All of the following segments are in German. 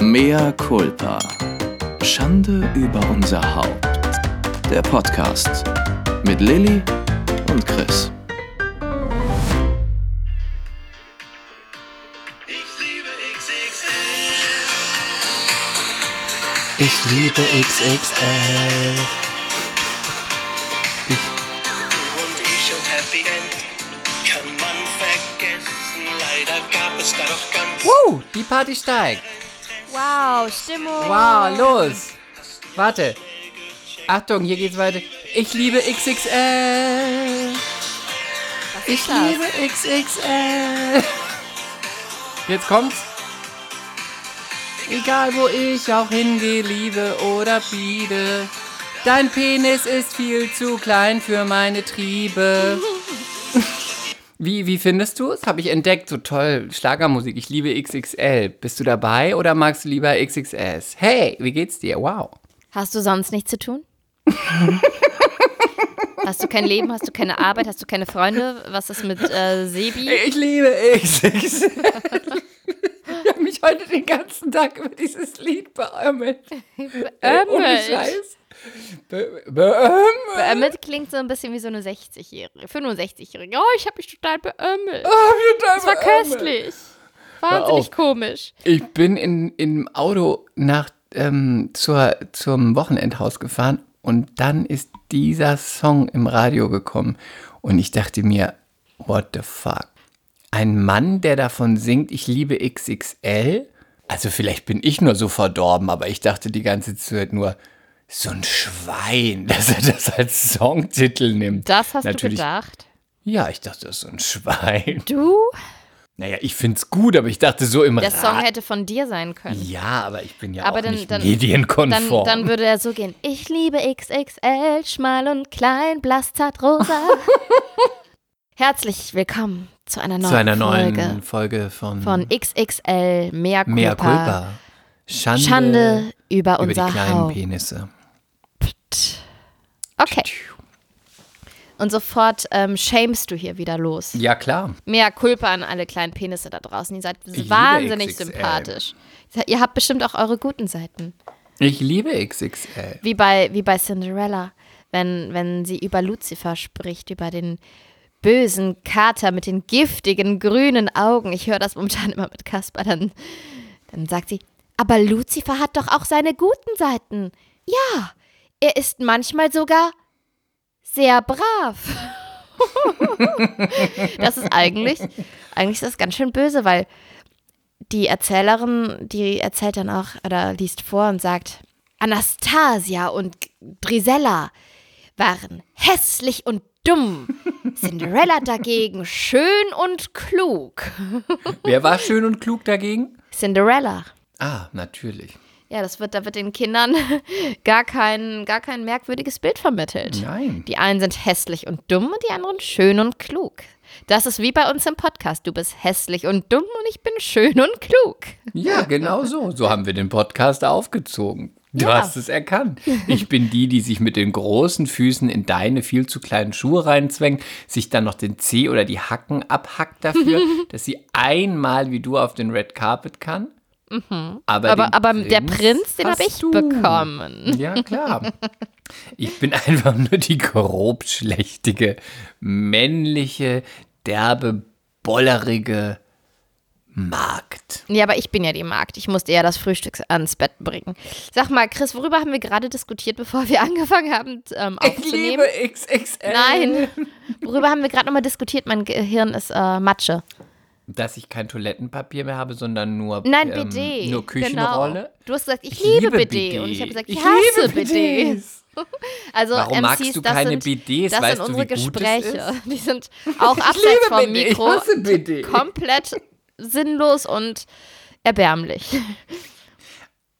Mea culpa. Schande über unser Haupt. Der Podcast mit Lilly und Chris. Ich liebe XXL. Ich liebe XXL. Und ich und Happy End kann man vergessen. Leider gab es da doch ganz Woo, die Party steigt. Wow, Stimmung. Wow, los. Warte. Achtung, hier geht's weiter. Ich liebe XXL. Ich das? liebe XXL. Jetzt kommt's. Egal wo ich auch hingehe, liebe oder biede. Dein Penis ist viel zu klein für meine Triebe. Wie, wie findest du es? Habe ich entdeckt, so toll. Schlagermusik, ich liebe XXL. Bist du dabei oder magst du lieber XXS? Hey, wie geht's dir? Wow. Hast du sonst nichts zu tun? hast du kein Leben? Hast du keine Arbeit? Hast du keine Freunde? Was ist mit äh, Sebi? Ich liebe XXL. Ich habe mich heute den ganzen Tag über dieses Lied beömmelt. Ey, Ohne Beömmelt. Scheiß. Be beömmelt. Beömmelt klingt so ein bisschen wie so eine 60-Jährige, 65-Jährige. Oh, ich habe mich total beömmelt. Das war köstlich. Wahnsinnig komisch. Ich bin in, im Auto nach, ähm, zur, zum Wochenendhaus gefahren und dann ist dieser Song im Radio gekommen. Und ich dachte mir, what the fuck? Ein Mann, der davon singt, ich liebe XXL? Also vielleicht bin ich nur so verdorben, aber ich dachte die ganze Zeit nur, so ein Schwein, dass er das als Songtitel nimmt. Das hast Natürlich, du gedacht. Ja, ich dachte, das ist so ein Schwein. Du? Naja, ich find's gut, aber ich dachte so im Der Ra- Song hätte von dir sein können. ja, aber ich bin ja Aber auch dann- nicht dann- medienkonform. Dann, dann würde er so gehen. Ich liebe XXL, schmal und klein, blass, zart, rosa. Herzlich willkommen zu einer neuen Zu einer Folge neuen Folge von, von XXL, Mea Culpa. Mea Culpa. Schande, Schande über über unser die kleinen Haupt. Penisse. Okay. Und sofort ähm, shamest du hier wieder los. Ja, klar. Mea Culpa an alle kleinen Penisse da draußen. Ihr seid liebe wahnsinnig sympathisch. Ihr habt bestimmt auch eure guten Seiten. Ich liebe XXL. Wie bei, wie bei Cinderella, wenn, wenn sie über Lucifer spricht, über den bösen Kater mit den giftigen grünen Augen. Ich höre das momentan immer mit Kasper. Dann, dann sagt sie, aber Lucifer hat doch auch seine guten Seiten. Ja, er ist manchmal sogar sehr brav. das ist eigentlich, eigentlich ist das ganz schön böse, weil die Erzählerin, die erzählt dann auch oder liest vor und sagt, Anastasia und Drisella waren hässlich und dumm. Cinderella dagegen schön und klug. Wer war schön und klug dagegen? Cinderella. Ah, natürlich. Ja, das wird, da wird den Kindern gar kein, gar kein merkwürdiges Bild vermittelt. Nein. Die einen sind hässlich und dumm und die anderen schön und klug. Das ist wie bei uns im Podcast. Du bist hässlich und dumm und ich bin schön und klug. Ja, genau so. So haben wir den Podcast aufgezogen. Du Ja. hast es erkannt. Ich bin die, die sich mit den großen Füßen in deine viel zu kleinen Schuhe reinzwängt, sich dann noch den Zeh oder die Hacken abhackt dafür, dass sie einmal wie du auf den Red Carpet kann. Aber, Aber, den aber der Prinz, den habe ich du. bekommen. Ja, klar. Ich bin einfach nur die grobschlächtige, männliche, derbe, bollerige Magd. Ja, aber ich bin ja die Magd. Ich musste eher das Frühstück ans Bett bringen. Sag mal, Chris, worüber haben wir gerade diskutiert, bevor wir angefangen haben ähm, Ich aufzunehmen? liebe XXL. Nein. Worüber haben wir gerade nochmal diskutiert? Mein Gehirn ist äh, Matsche. Dass ich kein Toilettenpapier mehr habe, sondern nur, Nein, ähm, BD. nur Küchenrolle. Genau. Du hast gesagt, ich, liebe, BD. Und ich habe gesagt, ich, hasse BDs. Also Warum MCs, magst du das keine sind, BDs? Das Weißt sind du, unsere wie gut es Gespräche. ist? Die sind auch abseits liebe vom BD, ich Mikro hasse BD. komplett sinnlos und erbärmlich.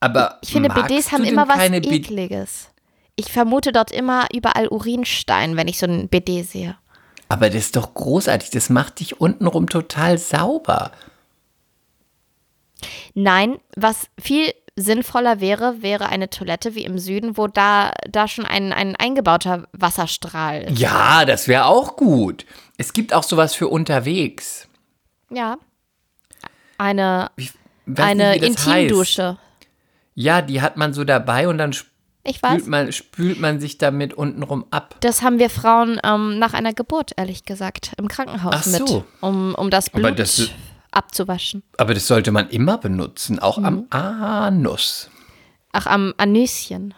Aber Ich finde, BDs haben immer was Ekliges. Ich vermute dort immer überall Urinstein, wenn ich so einen BD sehe. Aber das ist doch großartig. Das macht dich untenrum total sauber. Nein, was viel sinnvoller wäre, wäre eine Toilette wie im Süden, wo da, da schon ein, ein eingebauter Wasserstrahl ist. Ja, das wäre auch gut. Es gibt auch sowas für unterwegs. Ja. Eine, Ich eine nicht, Intimdusche. heißt. Ja, die hat man so dabei und dann spült man, spült man sich damit untenrum ab. Das haben wir Frauen ähm, nach einer Geburt, ehrlich gesagt, im Krankenhaus Ach so. mit, um, um das Aber Blut das- abzuwaschen. Aber das sollte man immer benutzen, auch am Mhm. Anus. Ach, am Anüschen.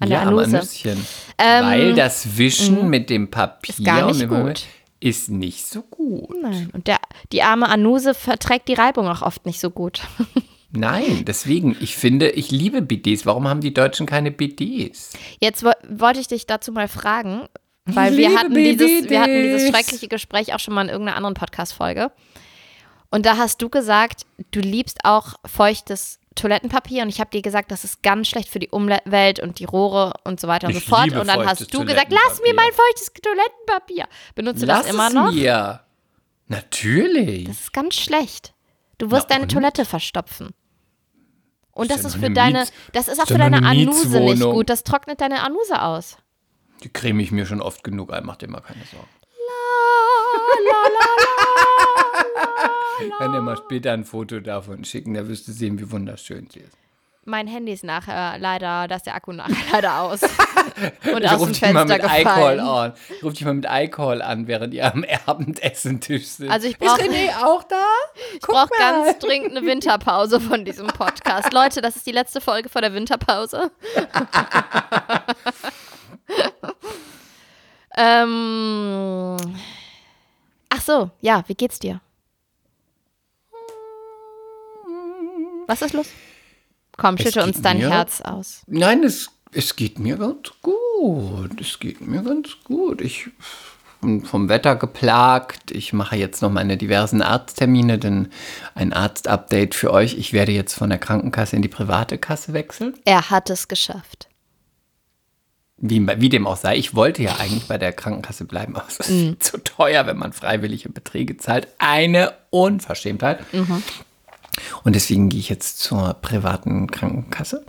An der ja, am Anuse. Anüschen. Ähm, Weil das Wischen mit dem Papier Ist gar nicht und dem- gut. Ist nicht so gut. Nein. Und der, die arme Anuse verträgt die Reibung auch oft nicht so gut. Nein, deswegen, ich finde, ich liebe BDs. Warum haben die Deutschen keine BDs? Jetzt wo, wollte ich dich dazu mal fragen, weil wir hatten, dieses, wir hatten dieses schreckliche Gespräch auch schon mal in irgendeiner anderen Podcast-Folge. Und da hast du gesagt, du liebst auch feuchtes Toilettenpapier und ich habe dir gesagt, das ist ganz schlecht für die Umwelt und die Rohre und so weiter und Ich so fort. Und dann hast du gesagt, lass mir mein feuchtes Toilettenpapier. Benutzt du Lass das immer es noch? mir. Natürlich. Das ist ganz schlecht. Du wirst Na deine und? Toilette verstopfen. Und Ist das ist für eine deine, Miets- das ist auch ist für deine eine Anuse nicht gut. Das trocknet deine Anuse aus. Die creme ich mir schon oft genug ein, mach dir mal keine Sorgen. Kann dir mal später ein Foto davon schicken, da wirst du sehen, wie wunderschön sie ist. Mein Handy ist nachher leider, da ist der Akku nachher leider aus. Und Ich aus ruf dem dich mal Fenster mit iCall gefallen. an. Ich ruf dich mal mit iCall an, während ihr am Abendessentisch sitzt. Also ich brauche auch da? ich brauch ganz dringend eine Winterpause von diesem Podcast. Leute, das ist die letzte Folge vor der Winterpause. ähm, ach so, ja, wie geht's dir? Was ist los? Komm, schütte uns dein mir- Herz aus. Nein, es, es geht mir ganz gut. Es geht mir ganz gut. Ich bin vom Wetter geplagt. Ich mache jetzt noch meine diversen Arzttermine, denn ein Arztupdate für euch. Ich werde jetzt von der Krankenkasse in die private Kasse wechseln. Er hat es geschafft. Wie, wie dem auch sei, ich wollte ja eigentlich bei der Krankenkasse bleiben, aber es ist Mhm. zu teuer, wenn man freiwillige Beträge zahlt. Eine Unverschämtheit. Mhm. Und deswegen gehe ich jetzt zur privaten Krankenkasse.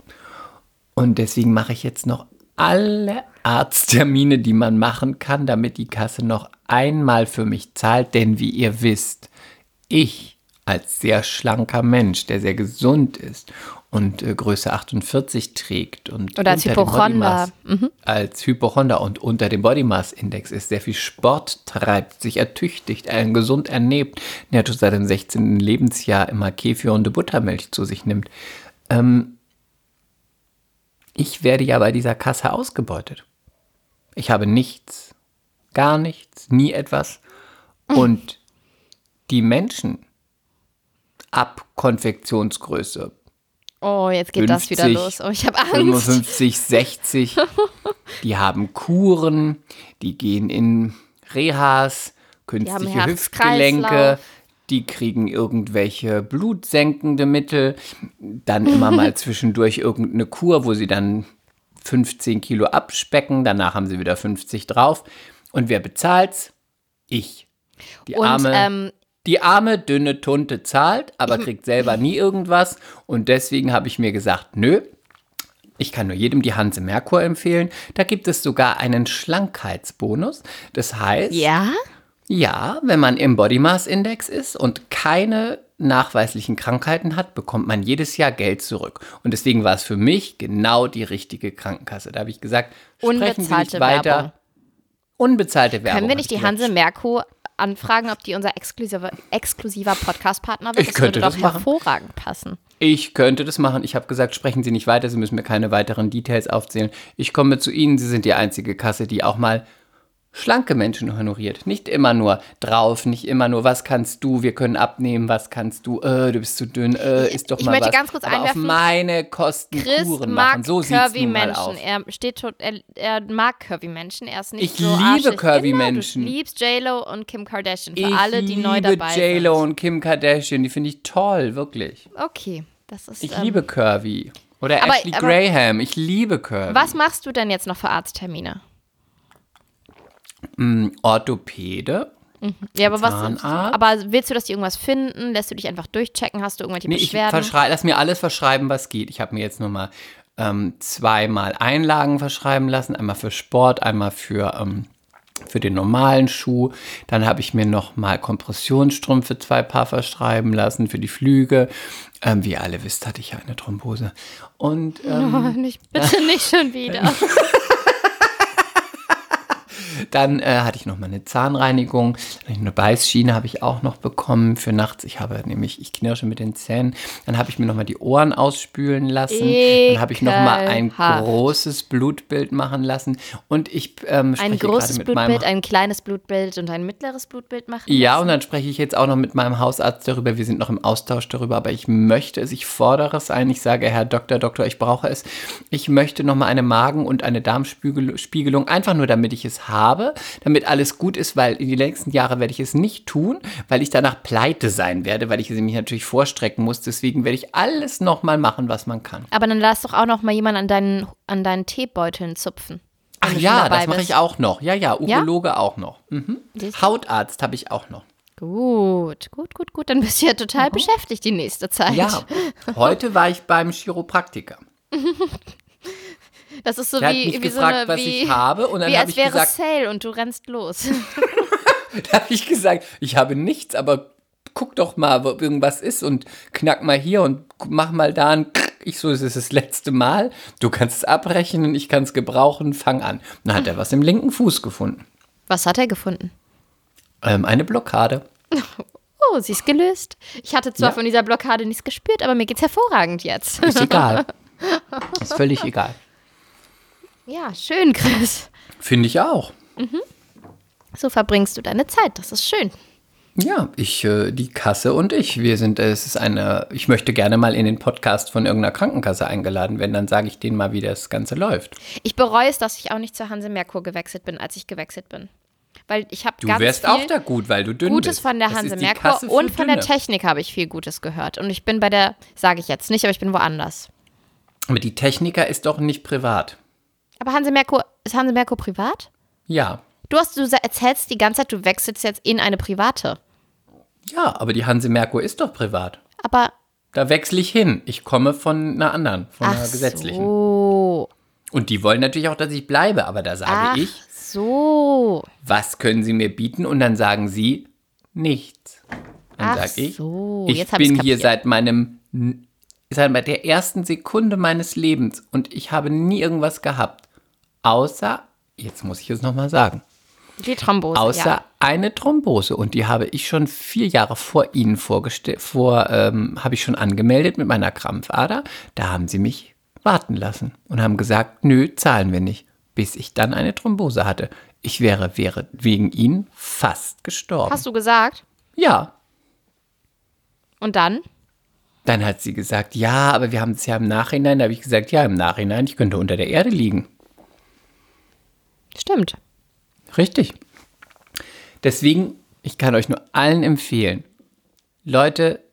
Und deswegen mache ich jetzt noch alle Arzttermine, die man machen kann, damit die Kasse noch einmal für mich zahlt. Denn wie ihr wisst, ich als sehr schlanker Mensch, der sehr gesund ist und äh, Größe 48 trägt und Oder als Hypochonder. Bodymass- als Hypochonder und unter dem Body Mass Index ist, sehr viel Sport treibt, sich ertüchtigt, einen gesund ernährt, netto seit dem 16. Lebensjahr immer Kefir und Buttermilch zu sich nimmt. Ähm, ich werde ja bei dieser Kasse ausgebeutet. Ich habe nichts, gar nichts, nie etwas. Und die Menschen ab Konfektionsgröße Oh, jetzt geht das wieder 50, los. Oh, ich habe Angst. 55, 60. Die haben Kuren, die gehen in Rehas, künstliche Herz-Kreislauf. Hüftgelenke, die kriegen irgendwelche blutsenkende Mittel, dann immer mal zwischendurch irgendeine Kur, wo sie dann 15 Kilo abspecken, danach haben sie wieder 50 drauf. Und wer bezahlt's? Ich. Die Und arme, ähm, die arme, dünne Tunte zahlt, aber kriegt selber nie irgendwas. Und deswegen habe ich mir gesagt, nö, ich kann nur jedem die Hanse Merkur empfehlen. Da gibt es sogar einen Schlankheitsbonus. Das heißt, ja? ja, wenn man im Body Mass Index ist und keine nachweislichen Krankheiten hat, bekommt man jedes Jahr Geld zurück. Und deswegen war es für mich genau die richtige Krankenkasse. Da habe ich gesagt, sprechen Sie nicht Unbezahlte weiter. Werbung. Unbezahlte Werbung. Können wir nicht ich die. Hanse Merkur anfragen, ob die unser exklusiver, exklusiver Podcast-Partner wird? Ich das könnte würde das doch machen. hervorragend passen. Ich könnte das machen. Ich habe gesagt, sprechen Sie nicht weiter, Sie müssen mir keine weiteren Details aufzählen. Ich komme zu Ihnen, Sie sind die einzige Kasse, die auch mal schlanke Menschen honoriert. Nicht immer nur drauf, nicht immer nur, was kannst du, wir können abnehmen, was kannst du, äh, du bist zu dünn, äh, ist doch Ich mal möchte was. ganz kurz Aber einwerfen, auf meine Kosten Chris Kuren mag machen. So curvy nun mal Menschen. auf. Er, steht tot, er, er mag curvy Menschen. Er ist nicht Ich so liebe arschig. curvy genau, Menschen. Du liebst J-Lo und Kim Kardashian. Für Ich alle, die neu liebe dabei J-Lo sind. und Kim Kardashian, die finde ich toll, wirklich. Okay, das ist. Ich ähm, liebe Curvy. Oder aber- Ashley aber- Graham, ich liebe Curvy. Was machst du denn jetzt noch für Arzttermine? Orthopäde. Ja, aber was? Zahnarzt. Aber willst du, dass die irgendwas finden? Lässt du dich einfach durchchecken? Hast du irgendwelche Nee, ich Beschwerden? verschrei- lass mir alles verschreiben, was geht. Ich habe mir jetzt nur mal ähm, zweimal Einlagen verschreiben lassen. Einmal für Sport, einmal für ähm, für den normalen Schuh. Dann habe ich mir noch mal Kompressionsstrümpfe zwei Paar verschreiben lassen für die Flüge. Ähm, wie ihr alle wisst, hatte ich ja eine Thrombose. Und ähm, Oh, nicht, bitte nicht schon wieder. Dann äh, hatte ich noch mal eine Zahnreinigung. Eine Beißschiene habe ich auch noch bekommen für nachts. Ich habe nämlich, ich knirsche mit den Zähnen. Dann habe ich mir noch mal die Ohren ausspülen lassen. Dann habe ich noch mal ein Ekelhaft. großes Blutbild machen lassen. Und ich ähm, spreche Ein großes mit meinem Blutbild, ein kleines Blutbild und ein mittleres Blutbild machen. Ja, lassen. und dann spreche ich jetzt auch noch mit meinem Hausarzt darüber. Wir sind noch im Austausch darüber, aber ich möchte es, ich fordere es ein. Ich sage, Herr Doktor, Doktor, ich brauche es. Ich möchte noch mal eine Magen- und eine Darmspiegelung, einfach nur, damit ich es habe, damit alles gut ist, weil in die nächsten Jahre werde ich es nicht tun, weil ich danach pleite sein werde, weil ich es mich natürlich vorstrecken muss. Deswegen werde ich alles noch mal machen, was man kann. Aber dann lass doch auch noch mal jemand an deinen, an deinen Teebeuteln zupfen. Ach ja, das mache ich auch noch. Ja, ja, Urologe auch noch. Mhm. Hautarzt habe ich auch noch. Gut, gut, gut, gut. Dann bist du ja total beschäftigt die nächste Zeit. Mhm. Ja, heute war ich beim Chiropraktiker. Das ist so Der hat wie, mich wie gefragt, so eine, was wie, ich habe und dann habe ich wäre gesagt, Sale und du rennst los. da habe ich gesagt, ich habe nichts, aber guck doch mal, wo irgendwas ist und knack mal hier und mach mal da ein ich so, es ist das letzte Mal, du kannst es abrechnen, ich kann es gebrauchen, fang an. Dann hat er was im linken Fuß gefunden. Was hat er gefunden? Ähm, eine Blockade. Oh, sie ist gelöst. Ich hatte zwar Ja. von dieser Blockade nichts gespürt, aber mir geht's hervorragend jetzt. Ist egal. ist völlig egal. Ja, schön, Chris. Finde ich auch. So verbringst du deine Zeit. Das ist schön. Ja, ich, äh, die Kasse und ich, wir sind, äh, es ist eine, ich möchte gerne mal in den Podcast von irgendeiner Krankenkasse eingeladen werden, dann sage ich denen mal, wie das Ganze läuft. Ich bereue es, dass ich auch nicht zur Hanse Merkur gewechselt bin, als ich gewechselt bin. Weil ich habe Du ganz wärst viel auch da gut, weil du dünn Gutes bist. von der Hanse Merkur und von der Dünne. Technik habe ich viel Gutes gehört. Und ich bin bei der, sage ich jetzt nicht, aber ich bin woanders. Aber die Techniker ist doch nicht privat. Aber Hanse Merkur, ist Hanse Merkur privat? Ja. Du, hast, du erzählst die ganze Zeit, du wechselst jetzt in eine private. Ja, aber die Hanse Merkur ist doch privat. Aber, Da wechsle ich hin. Ich komme von einer anderen, von einer ach gesetzlichen. so. Und die wollen natürlich auch, dass ich bleibe, aber da sage Ach ich, so. was können sie mir bieten? Und dann sagen sie, nichts. Dann Ach sage ich, so, ich jetzt bin hier seit meinem, seit der ersten Sekunde meines Lebens und ich habe nie irgendwas gehabt. Außer, jetzt muss ich es nochmal sagen, Die Thrombose, außer ja. eine Thrombose. Und die habe ich schon vier Jahre vor Ihnen vorgestellt, vor, ähm, habe ich schon angemeldet mit meiner Krampfader. Da haben sie mich warten lassen und haben gesagt, nö, zahlen wir nicht. Bis ich dann eine Thrombose hatte. Ich wäre, wäre wegen Ihnen fast gestorben. Hast du gesagt? ja. Und dann? Dann hat sie gesagt, ja, aber wir haben es ja im Nachhinein. Da habe ich gesagt, ja, im Nachhinein, ich könnte unter der Erde liegen. Stimmt. Richtig. Deswegen, ich kann euch nur allen empfehlen, Leute,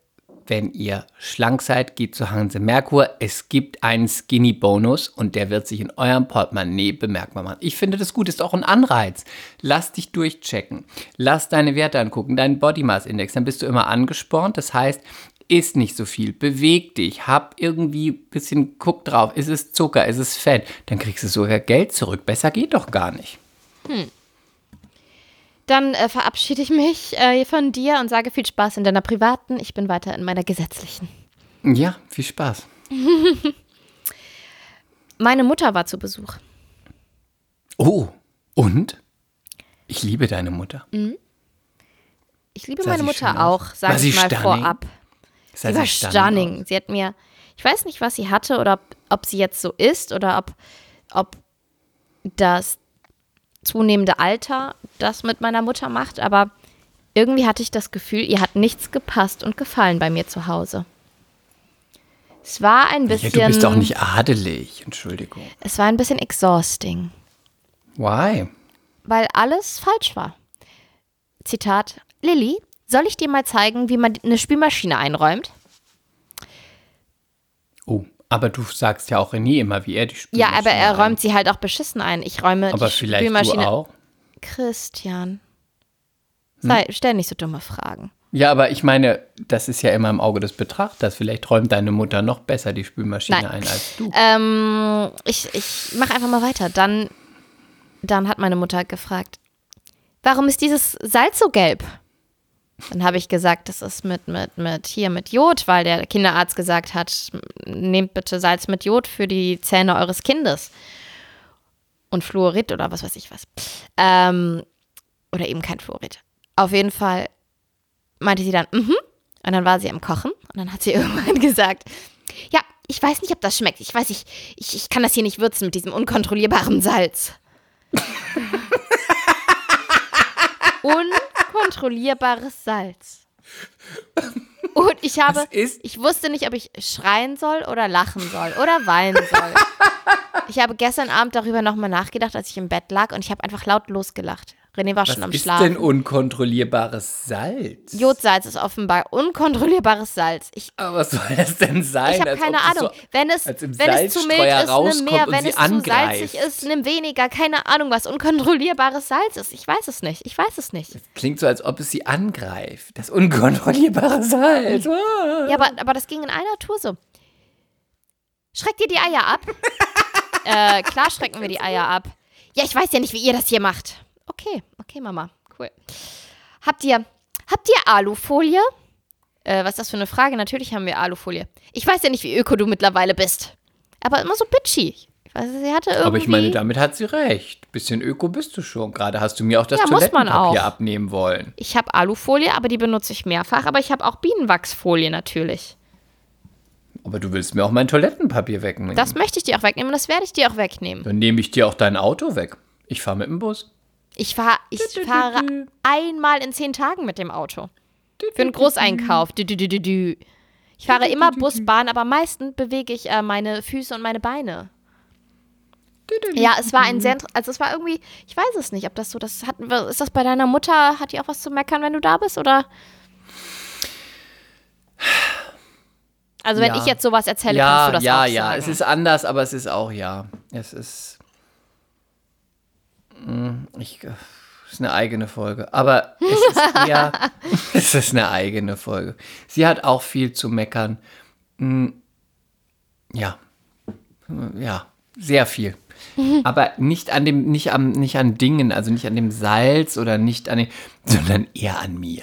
wenn ihr schlank seid, geht zu Hanse Merkur. Es gibt einen Skinny-Bonus und der wird sich in eurem Portemonnaie bemerkbar machen. Ich finde das gut, ist auch ein Anreiz. Lass dich durchchecken. Lass deine Werte angucken, deinen Body Mass Index. Dann bist du immer angespornt. Das heißt, isst nicht so viel, beweg dich, hab irgendwie ein bisschen, guck drauf, ist es Zucker, ist es Fett, dann kriegst du sogar Geld zurück. Besser geht doch gar nicht. Dann äh, verabschiede ich mich äh, von dir und sage viel Spaß in deiner privaten. Ich bin weiter in meiner gesetzlichen. Ja, viel Spaß. Meine Mutter war zu Besuch. Oh, und? Ich liebe deine Mutter. Ich liebe meine Mutter auch, sage ich mal stunning? vorab. Sie war stunning. aus? Sie hat mir, ich weiß nicht, was sie hatte oder ob, ob sie jetzt so ist oder ob, ob das zunehmende Alter das mit meiner Mutter macht, aber irgendwie hatte ich das Gefühl, ihr hat nichts gepasst und gefallen bei mir zu Hause. Es war ein Ja, bisschen, du bist doch nicht adelig, Entschuldigung. es war ein bisschen exhausting, Why? weil alles falsch war. Zitat, Lilly, soll ich dir mal zeigen, wie man eine Spülmaschine einräumt? Oh, aber du sagst ja auch nie immer, wie er die Ja, Spülmaschine aber er ein- räumt sie halt auch beschissen ein. Ich räume Aber die vielleicht Spülmaschine. du auch. Christian. Hm? Sei, stell nicht so dumme Fragen. Ja, aber ich meine, das ist ja immer im Auge des Betrachters. Vielleicht räumt deine Mutter noch besser die Spülmaschine Nein. ein als du. Ähm, ich ich mache einfach mal weiter. Dann, dann hat meine Mutter gefragt, warum ist dieses Salz so gelb? Dann habe ich gesagt, das ist mit, mit, mit hier mit Jod, weil der Kinderarzt gesagt hat, nehmt bitte Salz mit Jod für die Zähne eures Kindes. Und Fluorid oder was weiß ich was. Ähm, oder eben kein Fluorid. Auf jeden Fall meinte sie dann, mhm. Und dann war sie am Kochen und dann hat sie irgendwann gesagt, ja, ich weiß nicht, ob das schmeckt. Ich weiß nicht, ich, ich kann das hier nicht würzen mit diesem unkontrollierbaren Salz. Unkontrollierbares Salz. Und ich habe, ich wusste nicht, ob ich schreien soll oder lachen soll oder weinen soll. Ich habe gestern Abend darüber nochmal nachgedacht, als ich im Bett lag und ich habe einfach laut losgelacht. René war schon am Was ist Schlafen. denn unkontrollierbares Salz? Jodsalz ist offenbar unkontrollierbares Salz. Ich, Aber was soll das denn sein? ich habe keine das Ahnung. So, wenn es, wenn es zu mild ist, nimm mehr. Wenn es zu angreift. salzig ist, nimm weniger. Keine Ahnung, was unkontrollierbares Salz ist. Ich weiß es nicht. Ich weiß es nicht. Klingt so, als ob es sie angreift. Das unkontrollierbare Salz. Ja, aber, aber das ging in einer Tour so. Schreckt ihr die Eier ab? äh, klar schrecken wir die Eier ab. Ja, ich weiß ja nicht, wie ihr das hier macht. Okay, okay, Mama. Cool. Habt ihr, habt ihr Alufolie? Äh, was ist das für eine Frage? Natürlich haben wir Alufolie. Ich weiß ja nicht, wie öko du mittlerweile bist. Aber immer so bitchy. Ich weiß, sie hatte irgendwie... Aber ich meine, damit hat sie recht. Bisschen öko bist du schon. Gerade hast du mir auch das Ja, Toilettenpapier auch. abnehmen wollen. Ich habe Alufolie, aber die benutze ich mehrfach. Aber ich habe auch Bienenwachsfolie natürlich. Aber du willst mir auch mein Toilettenpapier wegnehmen. Das möchte ich dir auch wegnehmen und das werde ich dir auch wegnehmen. Dann nehme ich dir auch dein Auto weg. Ich fahre mit dem Bus. Ich, fahr, ich fahre einmal in zehn Tagen mit dem Auto. Für einen Großeinkauf. Ich fahre immer Bus, Bahn, aber meistens bewege ich äh, meine Füße und meine Beine. Ja, es war ein sehr, also es war irgendwie, ich weiß es nicht, ob das so, das hat, ist das bei deiner Mutter, hat die auch was zu meckern, wenn du da bist, oder? Also wenn Ja. ich jetzt sowas erzähle, ja, kannst du das ja, auch ja. sagen. Es ist anders, aber es ist auch ja. Es ist. Mm, Ich, es ist eine eigene Folge. Aber es ist eher. es ist eine eigene Folge. Sie hat auch viel zu meckern. Mm, Ja. Ja. Sehr viel. Aber nicht an dem, nicht am, nicht an Dingen, also nicht an dem Salz oder nicht an den, sondern eher an mir.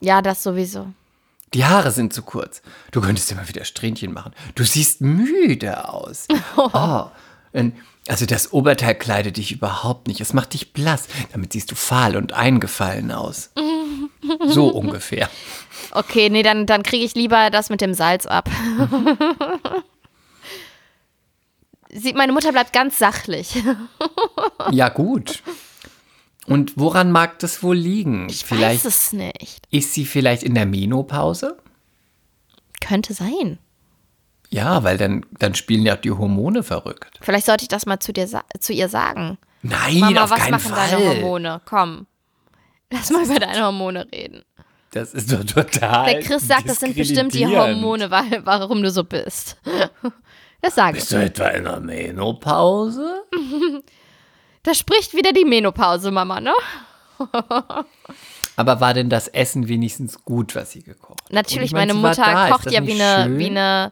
ja, das sowieso. Die Haare sind zu kurz. Du könntest mal wieder Strähnchen machen. Du siehst müde aus. Oh. und- Also das Oberteil kleidet dich überhaupt nicht. Es macht dich blass. Damit siehst du fahl und eingefallen aus. So ungefähr. Okay, nee, dann, dann kriege ich lieber das mit dem Salz ab. Sie, meine Mutter bleibt ganz sachlich. Ja gut. Und woran mag das wohl liegen? Ich vielleicht weiß es nicht. ist sie vielleicht in der Menopause? Könnte sein. Ja, weil dann, dann spielen ja die Hormone verrückt. Vielleicht sollte ich das mal zu, dir zu ihr sagen. Nein, Mama, auf was keinen machen Fall. deine Hormone? Komm. Lass mal über deine Hormone reden. Das ist doch total. Der Chris sagt, das sind bestimmt die. Hormone, weil, warum du so bist. Das sage ich. Bist du etwa in der Menopause? Da spricht wieder die Menopause, Mama, ne? Aber war denn das Essen wenigstens gut, was sie gekocht hat? Natürlich, ich mein, meine Mutter da. Kocht ja wie eine, schön? wie eine,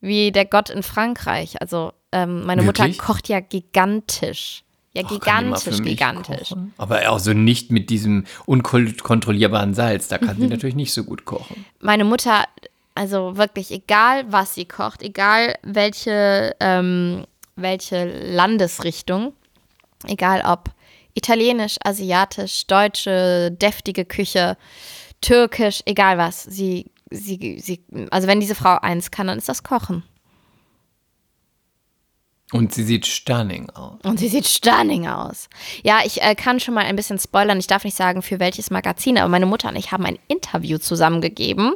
wie der Gott in Frankreich. Also ähm, meine Wirklich? Mutter kocht ja gigantisch. Ja, mal gigantisch, gigantisch. kochen? Aber also nicht mit diesem unkontrollierbaren Salz. Da kann sie Mhm. natürlich nicht so gut kochen. Meine Mutter, also wirklich, egal was sie kocht, egal welche, ähm, welche Landesrichtung, egal ob italienisch, asiatisch, deutsche, deftige Küche, türkisch, egal was, sie, sie, sie, also wenn diese Frau eins kann, dann ist das Kochen. Und sie sieht stunning aus. Und sie sieht stunning aus. Ja, ich äh, kann schon mal ein bisschen spoilern. Ich darf nicht sagen, für welches Magazin, aber meine Mutter und ich haben ein Interview zusammengegeben.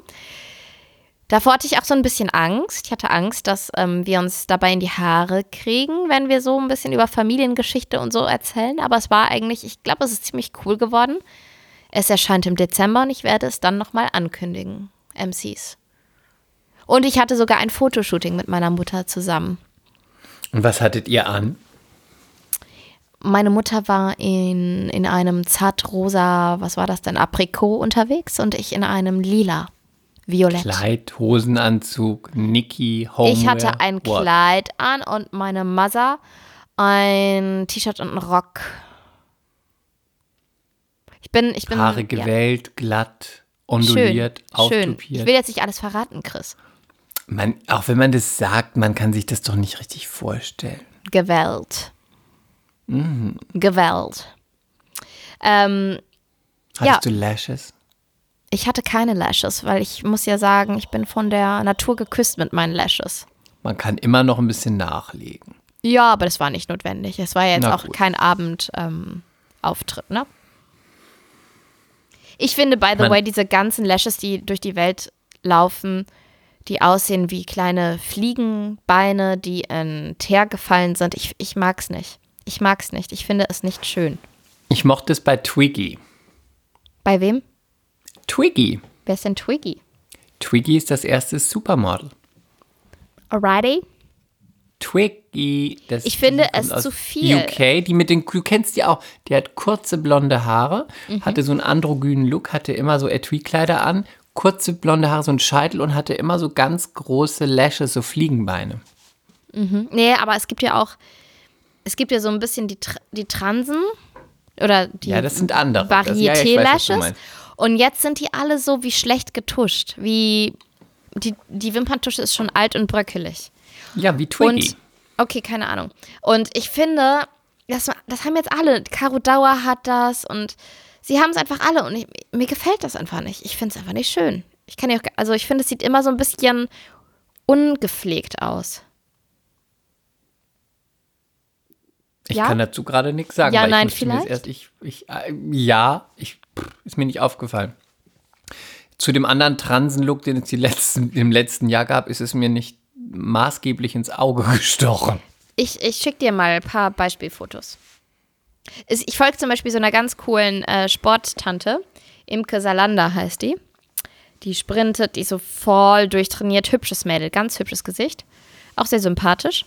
Davor hatte ich auch so ein bisschen Angst. Ich hatte Angst, dass ähm, wir uns dabei in die Haare kriegen, wenn wir so ein bisschen über Familiengeschichte und so erzählen. Aber es war eigentlich, ich glaube, es ist ziemlich cool geworden. Es erscheint im Dezember und ich werde es dann nochmal ankündigen. MCs. Und ich hatte sogar ein Fotoshooting mit meiner Mutter zusammen. Und was hattet ihr an? Meine Mutter war in, in einem zartrosa, was war das denn, Aprikot unterwegs und ich in einem lila, violett. Kleid, Hosenanzug, Niki, Homeware. Ich hatte ein what? Kleid an und meine Mother ein T-Shirt und einen Rock. Ich bin, ich bin. Haare ja, gewellt, glatt, schön, onduliert, schön. Ich will jetzt nicht alles verraten, Chris. Man, auch wenn man das sagt, man kann sich das doch nicht richtig vorstellen. Gewählt. Mhm. Gewählt. Ähm, Hattest Ja. du Lashes? ich hatte keine Lashes, weil ich muss ja sagen, ich bin von der Natur geküsst mit meinen Lashes. Man kann immer noch ein bisschen nachlegen. Ja, aber das war nicht notwendig. Es war ja jetzt Na auch gut. kein Abendauftritt, ähm, ne? Ich finde, by the Man- way, diese ganzen Lashes, die durch die Welt laufen, die aussehen wie kleine Fliegenbeine, die in Teer gefallen sind, ich, ich mag's nicht. Ich mag's nicht. Ich finde es nicht schön. Ich mochte es bei Twiggy. Bei wem? Twiggy. Wer ist denn Twiggy? Twiggy ist das erste Supermodel. Alrighty. Twiggy. Das Ich finde es zu viel. UK, die mit den, du kennst die auch. Die hat kurze blonde Haare, Mhm. hatte so einen androgynen Look, hatte immer so Etui-Kleider an, kurze blonde Haare, so einen Scheitel und hatte immer so ganz große Lashes, so Fliegenbeine. Nee, aber es gibt ja auch, es gibt ja so ein bisschen die, die Transen oder die Ja, das sind andere. Ja, ja, Varieté-Lashes. meinst. und jetzt sind die alle so wie schlecht getuscht. Wie die, die Wimperntusche ist schon alt und bröckelig. Ja, wie Twiggy. Und okay, keine Ahnung. Und ich finde, das, das haben jetzt alle. Caro Dauer hat das und sie haben es einfach alle und ich, mir gefällt das einfach nicht. Ich finde es einfach nicht schön. Ich kann ja auch, also ich finde, es sieht immer so ein bisschen ungepflegt aus. Ich Ja? kann dazu gerade nichts sagen. Ja, weil nein, vielleicht? Erst, ich, ich, äh, ja, ich, pff, ist mir nicht aufgefallen. Zu dem anderen Transen-Look, den es die letzten, im letzten Jahr gab, ist es mir nicht maßgeblich ins Auge gestochen. Ich, ich schicke dir mal ein paar Beispielfotos. Ich folge zum Beispiel so einer ganz coolen äh, Sporttante. Imke Salander heißt die. Die sprintet, die ist so voll durchtrainiert, hübsches Mädel, ganz hübsches Gesicht. Auch sehr sympathisch.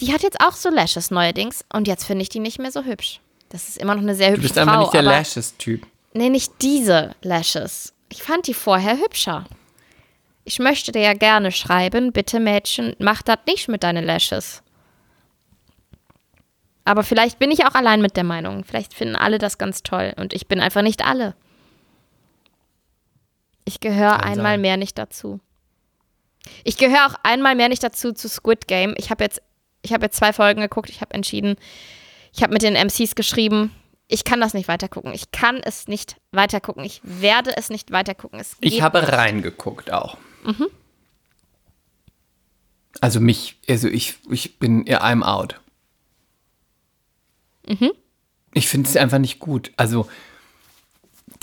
Die hat jetzt auch so Lashes neuerdings und jetzt finde ich die nicht mehr so hübsch. Das ist immer noch eine sehr Du hübsche bist Frau. einfach nicht der aber, Lashes-Typ. Nee, nicht diese Lashes. Ich fand die vorher hübscher. Ich möchte dir ja gerne schreiben, bitte Mädchen, mach das nicht mit deinen Lashes. Aber vielleicht bin ich auch allein mit der Meinung. Vielleicht finden alle das ganz toll und ich bin einfach nicht alle. Ich gehöre einmal sein. mehr nicht dazu. Ich gehöre auch einmal mehr nicht dazu zu Squid Game. Ich habe jetzt, ich habe jetzt zwei Folgen geguckt. Ich habe entschieden, ich habe mit den MCs geschrieben. Ich kann das nicht weitergucken. Ich kann es nicht weitergucken. Ich werde es nicht weitergucken. Es Ich habe nicht. reingeguckt auch. Also mich, also ich, ich bin eher I'm out. Ich finde es einfach nicht gut. Also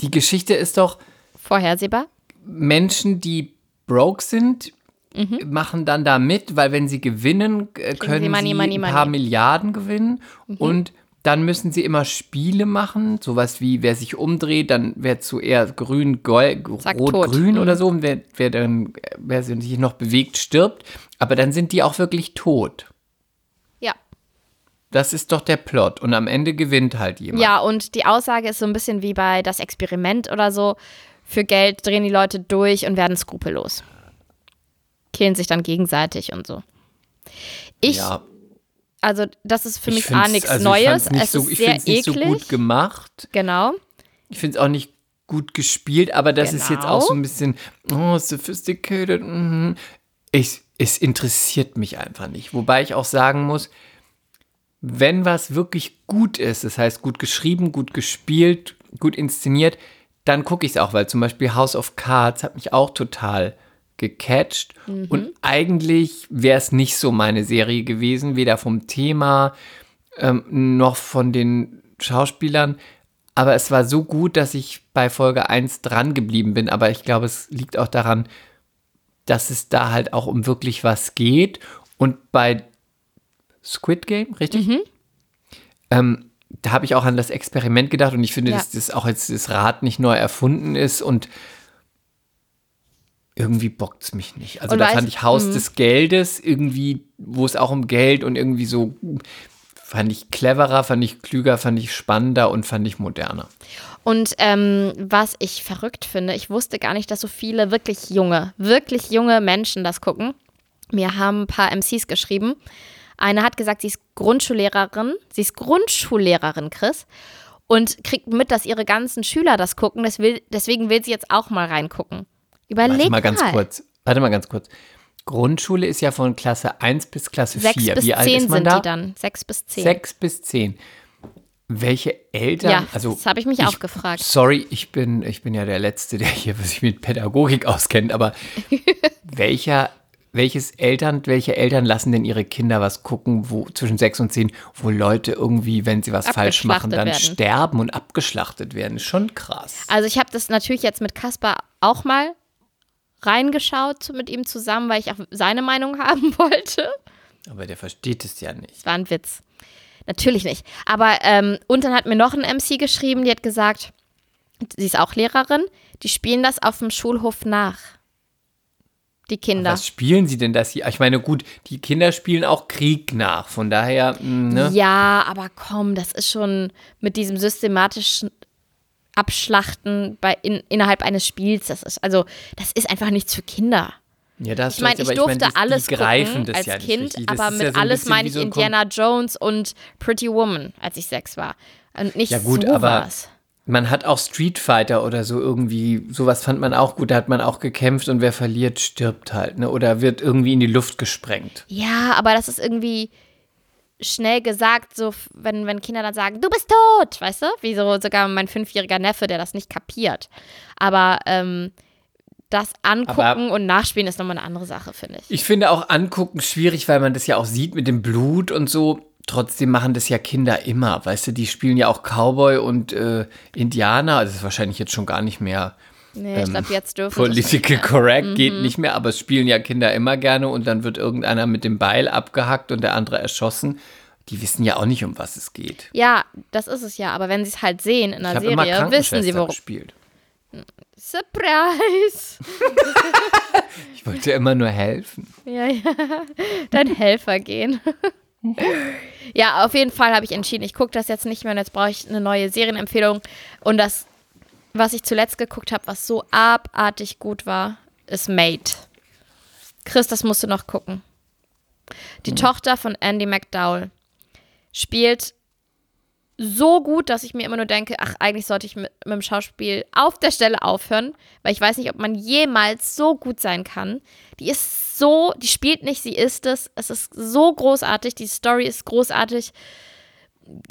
die Geschichte ist doch, vorhersehbar. Menschen, die broke sind, machen dann da mit, weil wenn sie gewinnen, äh, können sie Money, sie Money, ein paar Money. Milliarden gewinnen und dann müssen sie immer Spiele machen, sowas wie wer sich umdreht, dann wer zuerst grün, gold, rot, grün Mhm. oder so, und wer, wer dann, wer sich noch bewegt, stirbt. Aber dann sind die auch wirklich tot. Ja. Das ist doch der Plot. Und am Ende gewinnt halt jemand. Ja, und die Aussage ist so ein bisschen wie bei das Experiment oder so. Für Geld drehen die Leute durch und werden skrupellos. Killen sich dann gegenseitig und so. Ich, Ja, also das ist für ich mich A nichts also ich Neues. es so, ist sehr nicht eklig. so gut gemacht. genau. Ich finde es auch nicht gut gespielt, aber das ist jetzt Genau. auch so ein bisschen oh, sophisticated. mhm. Ich, es interessiert mich einfach nicht. Wobei ich auch sagen muss, wenn was wirklich gut ist, das heißt gut geschrieben, gut gespielt, gut inszeniert, dann gucke ich es auch, weil zum Beispiel House of Cards hat mich auch total gecatcht. Und eigentlich wäre es nicht so meine Serie gewesen, weder vom Thema ähm, noch von den Schauspielern. Aber es war so gut, dass ich bei Folge 1 dran geblieben bin. Aber ich glaube, es liegt auch daran, dass es da halt auch um wirklich was geht. Und bei Squid Game, richtig? Ähm, da habe ich auch an das Experiment gedacht und ich finde, Ja. dass das auch jetzt das Rad nicht neu erfunden ist und irgendwie bockt es mich nicht. Also Und da fand ich Haus des Geldes irgendwie, wo es auch um Geld und irgendwie so fand ich cleverer, fand ich klüger, fand ich spannender und fand ich moderner. Und ähm, was ich verrückt finde, ich wusste gar nicht, dass so viele wirklich junge, wirklich junge Menschen das gucken. Mir haben ein paar MCs geschrieben. Eine hat gesagt, sie ist Grundschullehrerin. Sie ist Grundschullehrerin, Chris. und kriegt mit, dass ihre ganzen Schüler das gucken. Will, deswegen will sie jetzt auch mal reingucken. Überleg Warte mal ganz kurz. Warte mal ganz kurz. Grundschule ist ja von Klasse 1 bis Klasse Sechs 4. bis Wie alt zehn ist man sind da? die dann. Sechs bis zehn. 6 bis 10. Welche Eltern, Ja, also das habe ich mich auch gefragt. Sorry, ich bin, ich bin ja der Letzte, der hier sich mit Pädagogik auskennt, aber welcher, welches Eltern, welche Eltern lassen denn ihre Kinder was gucken, wo zwischen 6 und 10, wo Leute irgendwie, wenn sie was falsch machen, dann werden. sterben und abgeschlachtet werden? Schon krass. Also ich habe das natürlich jetzt mit Kaspar auch mal reingeschaut mit ihm zusammen, weil ich auch seine Meinung haben wollte. Aber der versteht es ja nicht. Das war ein Witz. Natürlich nicht. Aber, ähm, und dann hat mir noch ein MC geschrieben, die hat gesagt, sie ist auch Lehrerin, die spielen das auf dem Schulhof nach. Die Kinder. Was spielen sie denn das hier? Ich meine, gut, die Kinder spielen auch Krieg nach, von daher, mh, ne? Ja, aber komm, das ist schon mit diesem systematischen Abschlachten bei, in, innerhalb eines Spiels. Das ist, also, das ist einfach nichts für Kinder. Ja, das Ich meine, ich durfte alles die greifen gucken das als ja Kind, aber mit ja so alles meine ich so Indiana Jones und Pretty Woman, als ich sechs war. Und nicht Ja gut, sowas. aber man hat auch Street Fighter oder so irgendwie, sowas fand man auch gut, da hat man auch gekämpft und wer verliert, stirbt halt, ne? Oder wird irgendwie in die Luft gesprengt. Ja, aber das ist irgendwie schnell gesagt, so wenn, wenn Kinder dann sagen, du bist tot, weißt du? Wie so sogar mein fünfjähriger Neffe, der das nicht kapiert. Aber ähm, das angucken Aber- und nachspielen ist nochmal eine andere Sache, finde ich. Ich finde auch angucken schwierig, weil man das ja auch sieht mit dem Blut und so. Trotzdem machen das ja Kinder immer, weißt du, die spielen ja auch Cowboy und äh, Indianer, das ist wahrscheinlich jetzt schon gar nicht mehr Nee, ich ähm, glaube, jetzt dürfen Political correct geht nicht mehr, aber es spielen ja Kinder immer gerne und dann wird irgendeiner mit dem Beil abgehackt und der andere erschossen. Die wissen ja auch nicht, um was es geht. Ja, das ist es ja. Aber wenn sie es halt sehen in einer Serie, wissen sie, worum. gespielt. Surprise! Ich wollte immer nur helfen. Ja, ja. Dein Helfer gehen. ja, auf jeden Fall habe ich entschieden, ich gucke das jetzt nicht mehr und jetzt brauche ich eine neue Serienempfehlung. Und das, was ich zuletzt geguckt habe, was so abartig gut war, ist Mate. Chris, das musst du noch gucken. Die Tochter von Andy McDowell spielt so gut, dass ich mir immer nur denke, ach, eigentlich sollte ich mit, mit dem Schauspiel auf der Stelle aufhören, weil ich weiß nicht, ob man jemals so gut sein kann. Die ist so, die spielt nicht, sie ist es. Es ist so großartig, die Story ist großartig.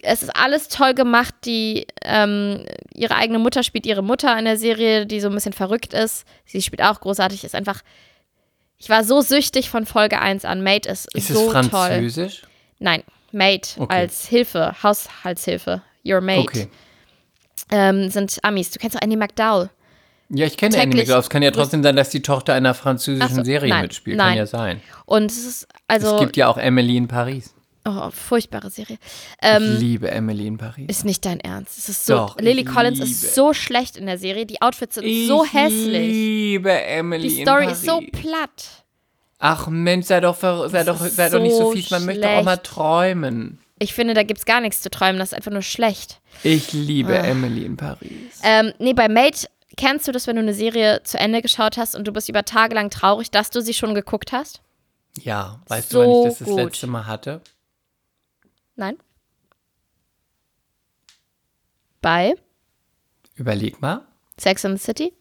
Es ist alles toll gemacht. Die, ähm, ihre eigene Mutter spielt ihre Mutter in der Serie, die so ein bisschen verrückt ist. Sie spielt auch großartig, ist einfach. Ich war so süchtig von Folge 1 an. Mate ist, Ist so es toll. französisch? Nein, Mate Okay. als Hilfe, Haushaltshilfe. Your Mate. Okay. Ähm, sind Amis. Du kennst auch Andy McDowell. Ja, ich kenne Andy Täglich- McDowell. Es kann ja trotzdem sein, dass die Tochter einer französischen so, Serie nein, mitspielt. nein. Kann ja sein. Und es ist also es gibt ja auch Emily in Paris. Oh, furchtbare Serie. Ich Ähm, liebe Emily in Paris. ist nicht dein Ernst. Es ist so. Doch, ich Lily Collins liebe. ist so schlecht in der Serie. Die Outfits sind so Ich hässlich. liebe Emily Die in Story Paris. ist so platt. Ach Mensch, sei doch, sei doch, sei doch nicht so so fies. Man möchte auch mal schlecht. träumen. Ich finde, da gibt es gar nichts zu träumen. Das ist einfach nur schlecht. Ich liebe Ah. Emily in Paris. Ähm, nee, bei Mate kennst du das, wenn du eine Serie zu Ende geschaut hast und du bist über Tage lang traurig, dass du sie schon geguckt hast? Ja, weißt so du, wann ich das das gut. letzte Mal hatte? Nein? Bei Überleg mal. Sex and the City?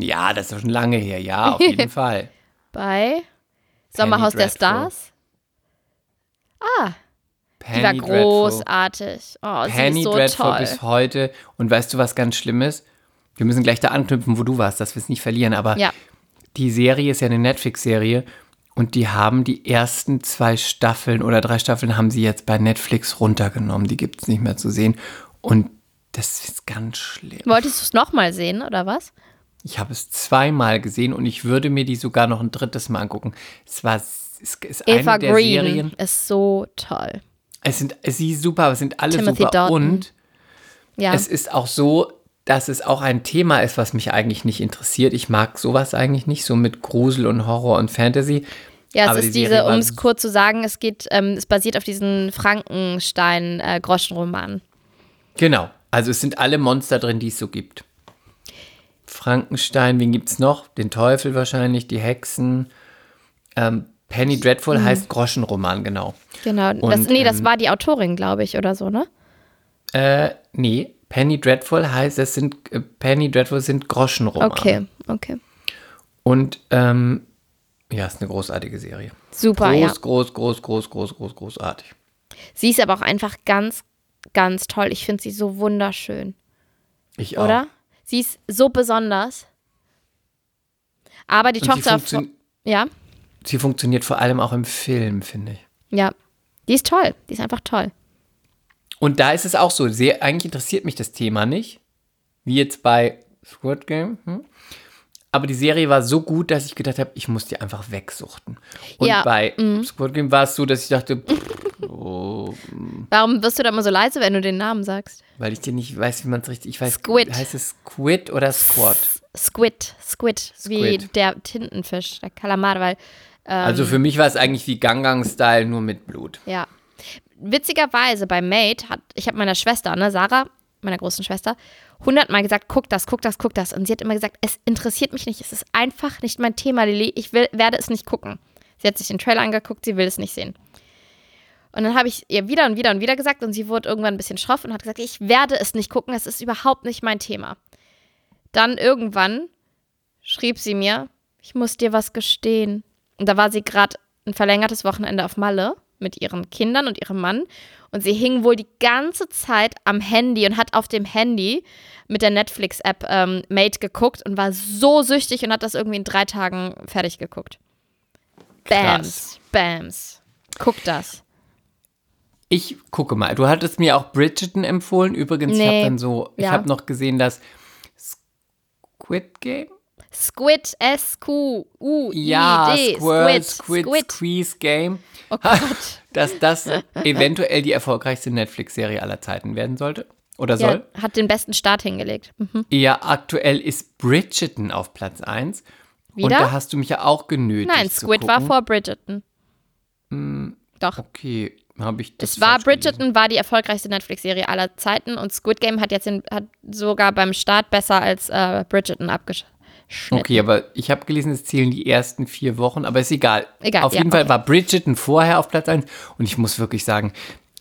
Ja, das ist schon lange her. Ja, auf jeden Fall. Bei Sommerhaus der. Stars? Ah, die war Penny großartig. Oh, Penny ist so Dreadful toll. bis heute. Und weißt du, was ganz Schlimmes? Wir müssen gleich da anknüpfen, wo du warst, dass wir es nicht verlieren. Aber Ja. die Serie ist ja eine Netflix-Serie und die haben die ersten zwei Staffeln oder drei Staffeln haben sie jetzt bei Netflix runtergenommen. Die gibt es nicht mehr zu sehen. Und das ist ganz schlimm. Wolltest du es nochmal sehen, oder was? Ich habe es zweimal gesehen und ich würde mir die sogar noch ein drittes Mal angucken. Es war es ist Eva eine der Green Serien. ist so toll. Es sind sie ist super, aber es sind alle Timothy super Dalton. und Ja. Es ist auch so, dass es auch ein Thema ist, was mich eigentlich nicht interessiert. Ich mag sowas eigentlich nicht, so mit Grusel und Horror und Fantasy. Ja, es Aber ist die diese, um es kurz zu sagen, es geht, ähm, es basiert auf diesen Frankenstein-Groschenroman. Genau. Also es sind alle Monster drin, die es so gibt. Frankenstein, wen gibt's noch? Den Teufel wahrscheinlich, die Hexen. Ähm, Penny Dreadful heißt Groschenroman, genau. genau. Und, das, nee, das ähm, war die Autorin, glaube ich, oder so, ne? Äh, nee, Penny Dreadful heißt, es sind, äh, Penny Dreadful sind Groschenromane. Okay, okay. Und, ähm, ja, ist eine großartige Serie. Super, groß, ja. groß, groß, groß, groß, groß, großartig. Sie ist aber auch einfach ganz, ganz toll. Ich finde sie so wunderschön, Ich auch. oder? Sie ist so besonders. Aber die Und Tochter. Ja, sie funktioniert vor allem auch im Film, finde ich. ja. Die ist toll. Die ist einfach toll. Und da ist es auch so, sehr, eigentlich interessiert mich das Thema nicht, wie jetzt bei Squid Game. Hm? Aber die Serie war so gut, dass ich gedacht habe, ich muss die einfach wegsuchten. Und Ja, bei Squid Game war es so, dass ich dachte, oh, Warum wirst du da immer so leise, wenn du den Namen sagst? weil ich dir nicht weiß, wie man es richtig, ich weiß, Squid. heißt es Squid oder Squad? Squid, Squid, wie Squid. der Tintenfisch, der Kalamar, weil, Also für mich war es eigentlich wie Gangang-Style, nur mit Blut. ja. Witzigerweise bei Mate hat, ich habe meiner Schwester, ne, Sarah, meiner großen Schwester, hundertmal gesagt, guck das, guck das, guck das. Und sie hat immer gesagt, es interessiert mich nicht, es ist einfach nicht mein Thema, Lilly, ich will, werde es nicht gucken. Sie hat sich den Trailer angeguckt, sie will es nicht sehen. Und dann habe ich ihr wieder und wieder und wieder gesagt und sie wurde irgendwann ein bisschen schroff und hat gesagt, ich werde es nicht gucken, es ist überhaupt nicht mein Thema. Dann irgendwann schrieb sie mir, ich muss dir was gestehen. Und da war sie gerade ein verlängertes Wochenende auf Malle mit ihren Kindern und ihrem Mann. Und sie hing wohl die ganze Zeit am Handy und hat auf dem Handy mit der Netflix-App ähm, Mate geguckt und war so süchtig und hat das irgendwie in drei Tagen fertig geguckt. Bams, Bams. Guck das. Ich gucke mal. Du hattest mir auch Bridgerton empfohlen. Übrigens, ich Nee. habe dann so, ich Ja. habe noch gesehen, dass Squid Game? Squid, S-Q-U-I-D. Ja, Squirt, Squid, Squid, Squid. Squeeze Game. Oh Gott. Dass das eventuell die erfolgreichste Netflix-Serie aller Zeiten werden sollte. Oder Ja, soll. hat den besten Start hingelegt. Mhm. Ja, aktuell ist Bridgerton auf Platz 1. Und da hast du mich ja auch genötigt. Nein, Squid war vor Bridgerton. Doch. Okay, habe ich das Es war falsch gelesen. Bridgerton war die erfolgreichste Netflix-Serie aller Zeiten und Squid Game hat jetzt den, hat sogar beim Start besser als äh, Bridgerton abgeschnitten. Okay, aber ich habe gelesen, es zählen die ersten vier Wochen, aber ist egal. Egal, Auf ja, jeden Fall okay. war Bridgerton vorher auf Platz 1 und ich muss wirklich sagen,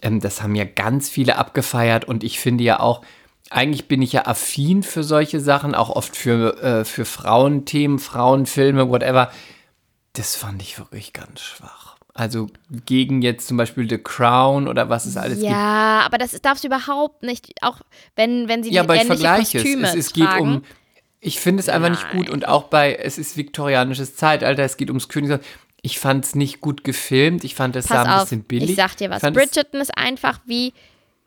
ähm, das haben ja ganz viele abgefeiert und ich finde ja auch, eigentlich bin ich ja affin für solche Sachen, auch oft für, äh, für Frauenthemen, Frauenfilme, whatever. Das fand ich wirklich ganz schwach. Also gegen jetzt zum Beispiel The Crown oder was es alles gibt. Ja, aber das darfst du überhaupt nicht, auch wenn, wenn sie Ja, die aber ich vergleiche Kostüme es. es. Es geht um. Ich finde es einfach nicht gut. Und auch bei, es ist viktorianisches Zeitalter, es geht ums Königshaus. Ich fand es nicht gut gefilmt. Ich fand es sah ein auf, bisschen billig. ich sag dir was. Bridgerton ist einfach wie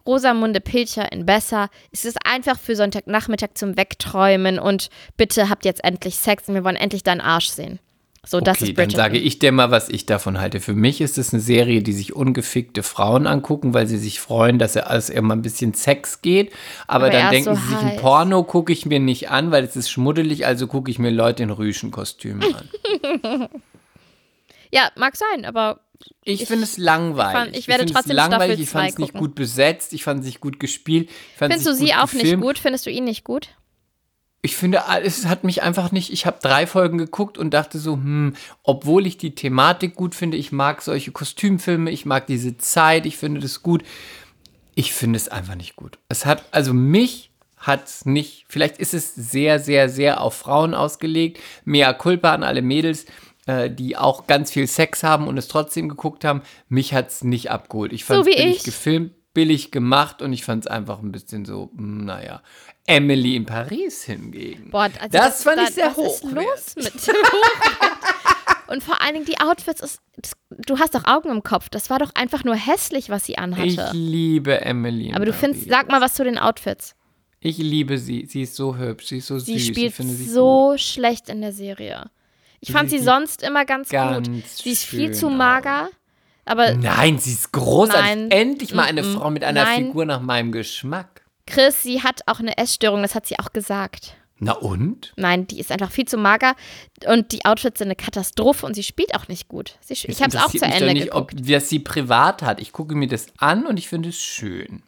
Rosamunde Pilcher in Besser. Es ist einfach für Sonntagnachmittag zum Wegträumen und bitte habt jetzt endlich Sex und wir wollen endlich deinen Arsch sehen. So, das okay, ist dann Bridgerton. sage ich dir mal, was ich davon halte. Für mich ist es eine Serie, die sich ungefickte Frauen angucken, weil sie sich freuen, dass er alles immer ein bisschen Sex geht. Aber, Aber er dann ist denken so sie sich, ein. Porno gucke ich mir nicht an, weil es ist schmuddelig, also gucke ich mir Leute in Rüschenkostümen an. ja, mag sein, aber Ich, Ich- finde es langweilig. fand- ich werde finde trotzdem es langweilig. Staffel Ich fand es nicht gucken. gut besetzt. Ich fand es nicht gut gespielt. Ich findest du nicht sie auch nicht gefilmt. gut? Findest du ihn nicht gut? Ich finde, es hat mich einfach nicht. Ich habe drei Folgen geguckt und dachte so, hm, obwohl ich die Thematik gut finde, ich mag solche Kostümfilme, ich mag diese Zeit, ich finde das gut. Ich finde es einfach nicht gut. Es hat, also mich hat es nicht, vielleicht ist es sehr, sehr, sehr auf Frauen ausgelegt. Mea culpa an alle Mädels, äh, die auch ganz viel Sex haben und es trotzdem geguckt haben. Mich hat es nicht abgeholt. Ich fand es wie billig ich. gefilmt, billig gemacht und ich fand es einfach ein bisschen so, hm, naja. Emily in Paris hingegen. Boah, also das, fand da- ich sehr was hoch. ist los mit Und vor allen Dingen die Outfits, ist, das, du hast doch Augen im Kopf. Das war doch einfach nur hässlich, was sie Ich anhatte. liebe Emily. in Aber du Paris. findest, sag mal was zu den Outfits. Ich liebe sie. Sie ist so hübsch, sie ist so Sie süß. spielt ich finde sie so schlecht in der Serie. Ich fand Sie sie sonst immer ganz, ganz gut. Sie ist viel zu mager, aber gut. Nein, sie ist großartig. Nein. Endlich mal eine. Frau mit einer Nein. Figur nach meinem Geschmack. Chris, sie hat auch eine Essstörung, das hat sie auch gesagt. Na und? Nein, die ist einfach viel zu mager und die Outfits sind eine Katastrophe und sie spielt auch nicht gut. Sie, ich habe es auch zu Ende nicht, geguckt. ob wer sie privat hat. Ich gucke mir das an und ich finde es schön.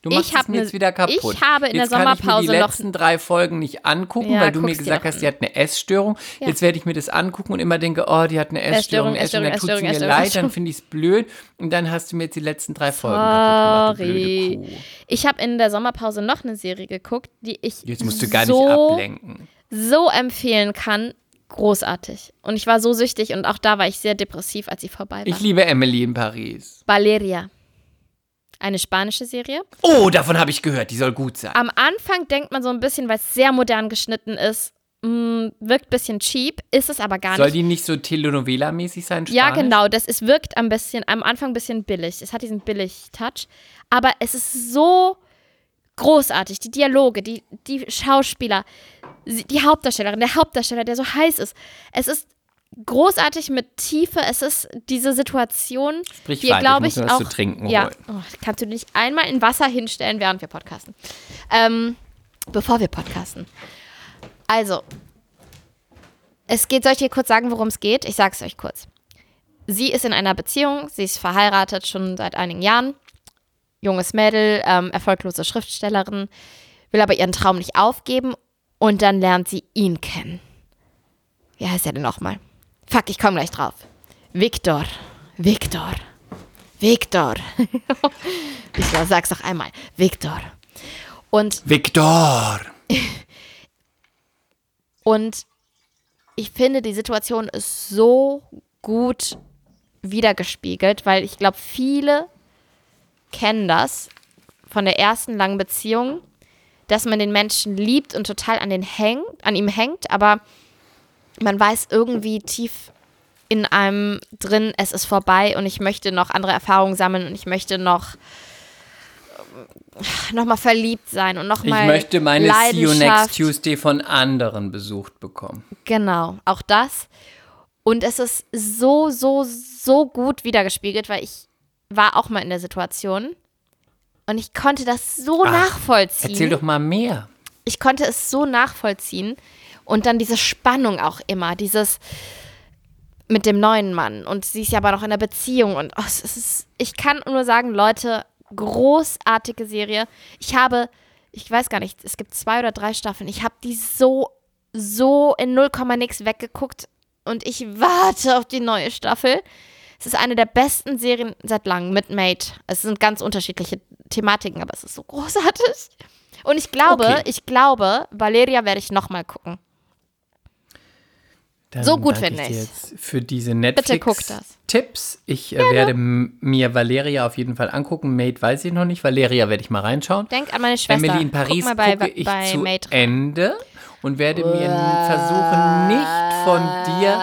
Du machst Ich es mir ne- jetzt wieder kaputt. ich habe in der jetzt kann ich Sommerpause mir die noch- letzten drei Folgen nicht angucken, Ja, weil du mir gesagt hast, die hat eine Essstörung. Jetzt werde ich mir das angucken und immer denke, oh, die hat eine Essstörung, Essstörung, Essstörung, dann tut Essstörung, sie mir Essstörung, leid, dann Essstörung. finde ich es blöd und dann hast du mir jetzt die letzten drei Folgen kaputt gemacht, blöde. Kuh. Ich habe in der Sommerpause noch eine Serie geguckt, die ich Jetzt musst du gar so, nicht ablenken. so empfehlen kann. Großartig. Und ich war so süchtig und auch da war ich sehr depressiv, als sie vorbei war. Ich liebe Emily in Paris. Valeria. Eine spanische Serie. Oh, davon habe ich gehört, die soll gut sein. Am Anfang denkt man so ein bisschen, weil es sehr modern geschnitten ist, mh, wirkt ein bisschen cheap, ist es aber gar Soll nicht. die nicht so Telenovela-mäßig sein? Ja, Spanisch? genau, das ist, wirkt ein bisschen, am Anfang ein bisschen billig. Es hat diesen Billig-Touch. Aber es ist so großartig. Die Dialoge, die, die Schauspieler, die Hauptdarstellerin, der Hauptdarsteller, der so heiß ist. Es ist großartig mit Tiefe. Es ist diese Situation, Sprich die, glaube ich ich, auch. zu trinken ja, oh, kannst du nicht einmal in Wasser hinstellen, während wir podcasten. Ähm, bevor wir podcasten. Also, es geht, soll ich dir kurz sagen, worum es geht? Ich sage es euch kurz. Sie ist in einer Beziehung, sie ist verheiratet schon seit einigen Jahren. Junges Mädel, ähm, erfolglose Schriftstellerin, will aber ihren Traum nicht aufgeben und dann lernt sie ihn kennen. Wie heißt er denn nochmal? Fuck, ich komme gleich drauf. Viktor. Viktor. Viktor. ich sag's noch einmal. Viktor. Und Victor! Und ich finde, die Situation ist so gut wiedergespiegelt, weil ich glaube, viele kennen das von der ersten langen Beziehung, dass man den Menschen liebt und total an, den hängt, an ihm hängt, aber man weiß irgendwie tief in einem drin, es ist vorbei und ich möchte noch andere Erfahrungen sammeln und ich möchte noch noch mal verliebt sein und noch Ich mal möchte meine See You Next. Tuesday von anderen besucht bekommen. Genau, auch das. Und es ist so, so, so gut wiedergespiegelt, weil ich war auch mal in der Situation und ich konnte das so Ach, nachvollziehen. Erzähl doch mal mehr. Ich konnte es so nachvollziehen und dann diese Spannung auch immer, dieses mit dem neuen Mann und sie ist ja aber noch in der Beziehung und oh, es ist, ich kann nur sagen, Leute, großartige Serie. Ich habe, ich weiß gar nicht, es gibt zwei oder drei Staffeln. Ich habe die so, so in 0, nix weggeguckt und ich warte auf die neue Staffel. Es ist eine der besten Serien seit langem mit Mate. Es sind ganz unterschiedliche Thematiken, aber es ist so großartig. Und ich glaube, Okay. ich glaube, Valeria werde ich nochmal gucken. Dann So gut finde ich jetzt für diese Bitte guck das. Netflix-Tipps. Ich äh, werde m- mir Valeria auf jeden Fall angucken. Made weiß ich noch nicht. Valeria werde ich mal reinschauen. Denk an meine Schwester. Emily in Paris Guck bei, gucke ich bei zu Mate. Ende und werde mir versuchen, nicht von dir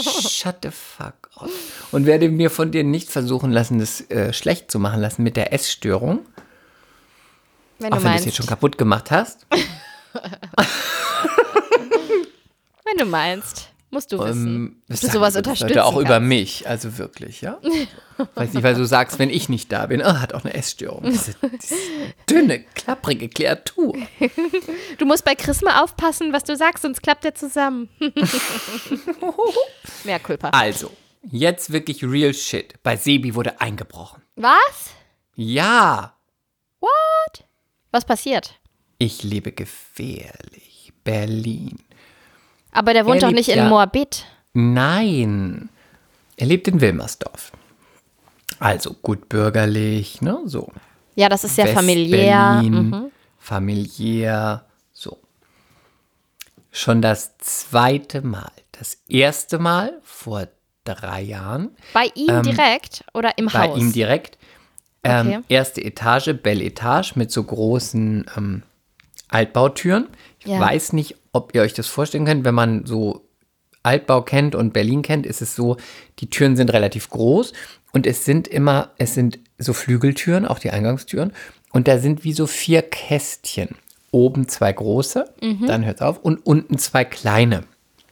Shut the fuck up. Und werde mir von dir nicht versuchen lassen, das äh, schlecht zu machen lassen mit der Essstörung. Wenn Auch wenn du es jetzt schon kaputt gemacht hast. Wenn du meinst. Musst du wissen. Ähm, das du sowas unterstützen er auch über kannst. mich, also wirklich, ja? Weiß nicht, weil du sagst, wenn ich nicht da bin, ah, hat auch eine Essstörung. Diese, diese dünne, klapprige Kreatur. Du musst bei Chris mal aufpassen, was du sagst, sonst klappt er zusammen. Mehr Culpa. Also, jetzt wirklich real shit. Bei Sebi wurde eingebrochen. Was? Ja, Was passiert? ich lebe gefährlich. Berlin. Aber der wohnt Er doch nicht in ja- Moabit. Nein, er lebt in Wilmersdorf. Also gut bürgerlich, ne, so. Ja, das ist sehr familiär. Mhm. familiär, so. Schon das zweite Mal. Das erste Mal vor drei Jahren Bei ihm direkt oder im Ähm, bei Haus? ihm direkt. Ähm, Okay. Erste Etage, Belle Etage mit so großen ähm, Altbautüren. Ich Ja. weiß nicht, ob ihr euch das vorstellen könnt, wenn man so Altbau kennt und Berlin kennt, ist es so, die Türen sind relativ groß und es sind immer, es sind so Flügeltüren, auch die Eingangstüren und da sind wie so vier Kästchen. Oben zwei große, Mhm. dann hört auf und unten zwei kleine.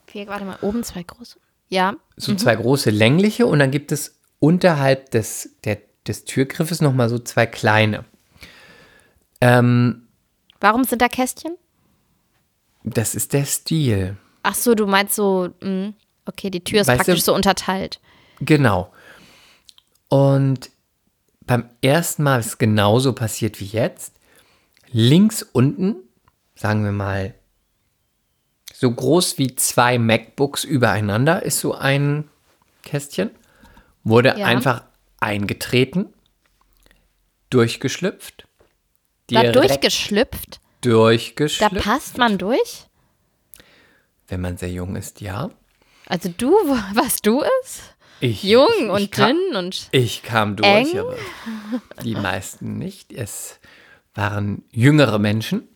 Vier, warte mal, oben zwei große. Ja. so zwei große längliche und dann gibt es unterhalb des, der, des Türgriffes nochmal so zwei kleine. Ähm, Warum sind da Kästchen? Das ist der Stil. Ach so, du meinst so, mh, okay, die Tür ist Weißt du- praktisch so unterteilt. Genau. Und beim ersten Mal ist es genauso passiert wie jetzt. Links unten, sagen wir mal, so groß wie zwei MacBooks übereinander ist so ein Kästchen, wurde Ja. einfach eingetreten, durchgeschlüpft. Da direkt durchgeschlüpft. Da passt man durch. Wenn man sehr jung ist, ja. Also du, was du ist? Ich, Jung ich, und ich kam, dünn und Ich kam durch, eng. aber die meisten nicht. Es waren jüngere Menschen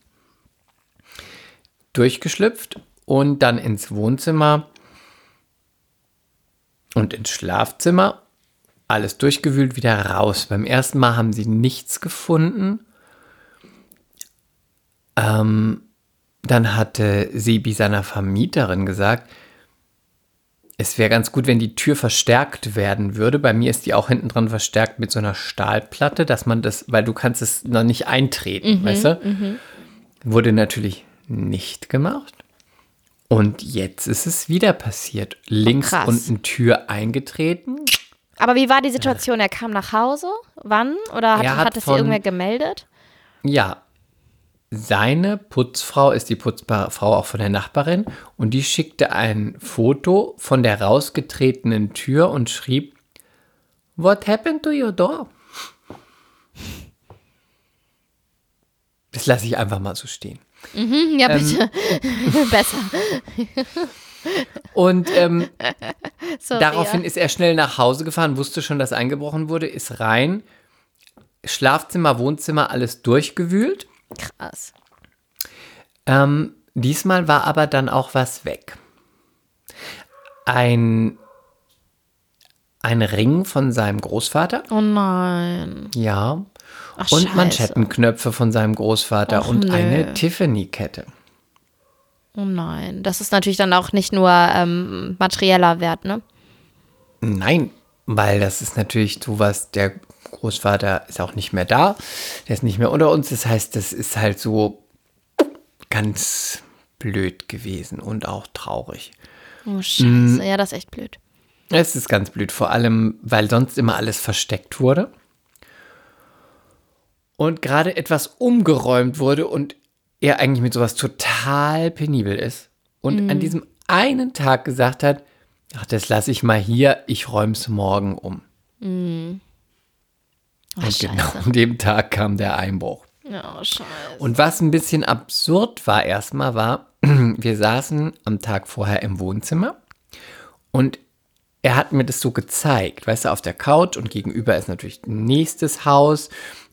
durchgeschlüpft und dann ins Wohnzimmer und ins Schlafzimmer. Alles durchgewühlt, wieder raus. Beim ersten Mal haben sie nichts gefunden. Ähm, dann hatte Sebi seiner Vermieterin gesagt, es wäre ganz gut, wenn die Tür verstärkt werden würde. Bei mir ist die auch hinten dran verstärkt mit so einer Stahlplatte, dass man das, weil du kannst es noch nicht eintreten, weißt du? Wurde natürlich nicht gemacht. Und jetzt ist es wieder passiert. Links krass. unten Tür eingetreten. Aber wie war die Situation? Er kam nach Hause? Wann? Oder hat, Er hat, hat es von- irgendwer gemeldet? Ja, seine Putzfrau ist die Putzfrau auch von der Nachbarin und die schickte ein Foto von der rausgetretenen Tür und schrieb, What happened to your door? Das lasse ich einfach mal so stehen. Hm, Ja, bitte. Besser. Und ähm, daraufhin ist er schnell nach Hause gefahren, wusste schon, dass eingebrochen wurde, ist rein, Schlafzimmer, Wohnzimmer, alles durchgewühlt. Krass. Ähm, diesmal war aber dann auch was weg. Ein, ein Ring von seinem Großvater, Oh nein. ja. Ach, und scheiße. Manschettenknöpfe von seinem Großvater Och, und nö. eine Tiffany-Kette. Oh nein. Das ist natürlich dann auch nicht nur ähm, materieller Wert, ne? Nein, weil das ist natürlich sowas, der Großvater ist auch nicht mehr da, der ist nicht mehr unter uns. Das heißt, das ist halt so ganz blöd gewesen und auch traurig. Oh, scheiße. Mm. Ja, das ist echt blöd. Es ist ganz blöd, vor allem, weil sonst immer alles versteckt wurde. Und gerade etwas umgeräumt wurde und er eigentlich mit sowas total penibel ist. Und an diesem einen Tag gesagt hat, ach, das lasse ich mal hier, ich räume es morgen um. Oh, Und scheiße. genau an dem Tag kam der Einbruch. Ja, scheiße. Und was ein bisschen absurd war erstmal, war, wir saßen am Tag vorher im Wohnzimmer und er hat mir das so gezeigt, weißt du, auf der Couch und gegenüber ist natürlich ein nächstes Haus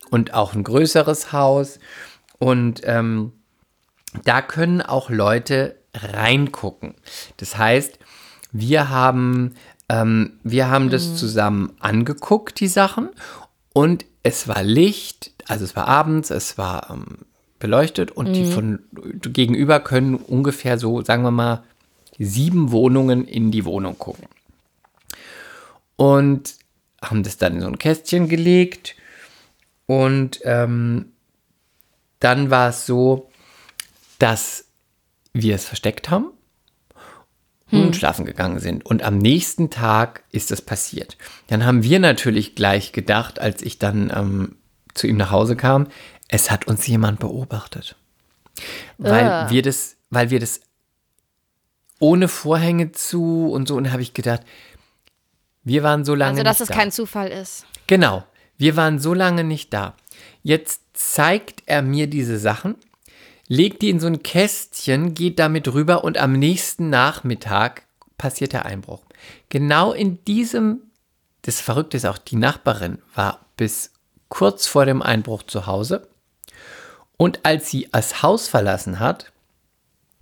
und auch ein größeres Haus. Und ähm, da können auch Leute reingucken. Das heißt, wir haben, ähm, wir haben das zusammen angeguckt, die Sachen. Und es war Licht, also es war abends, es war ähm, beleuchtet und die von gegenüber können ungefähr so, sagen wir mal, sieben Wohnungen in die Wohnung gucken. Und haben das dann in so ein Kästchen gelegt. Und ähm, dann war es so, dass wir es versteckt haben und schlafen gegangen sind. Und am nächsten Tag ist es passiert. Dann haben wir natürlich gleich gedacht, als ich dann ähm, zu ihm nach Hause kam, es hat uns jemand beobachtet. Weil Ah. wir das, weil wir das ohne Vorhänge zu und so, und habe ich gedacht, wir waren so lange Also, dass nicht es da. kein Zufall ist. Genau. Wir waren so lange nicht da. Jetzt zeigt er mir diese Sachen, legt die in so ein Kästchen, geht damit rüber und am nächsten Nachmittag passiert der Einbruch. Genau in diesem, das Verrückte ist auch, die Nachbarin war bis kurz vor dem Einbruch zu Hause und als sie das Haus verlassen hat,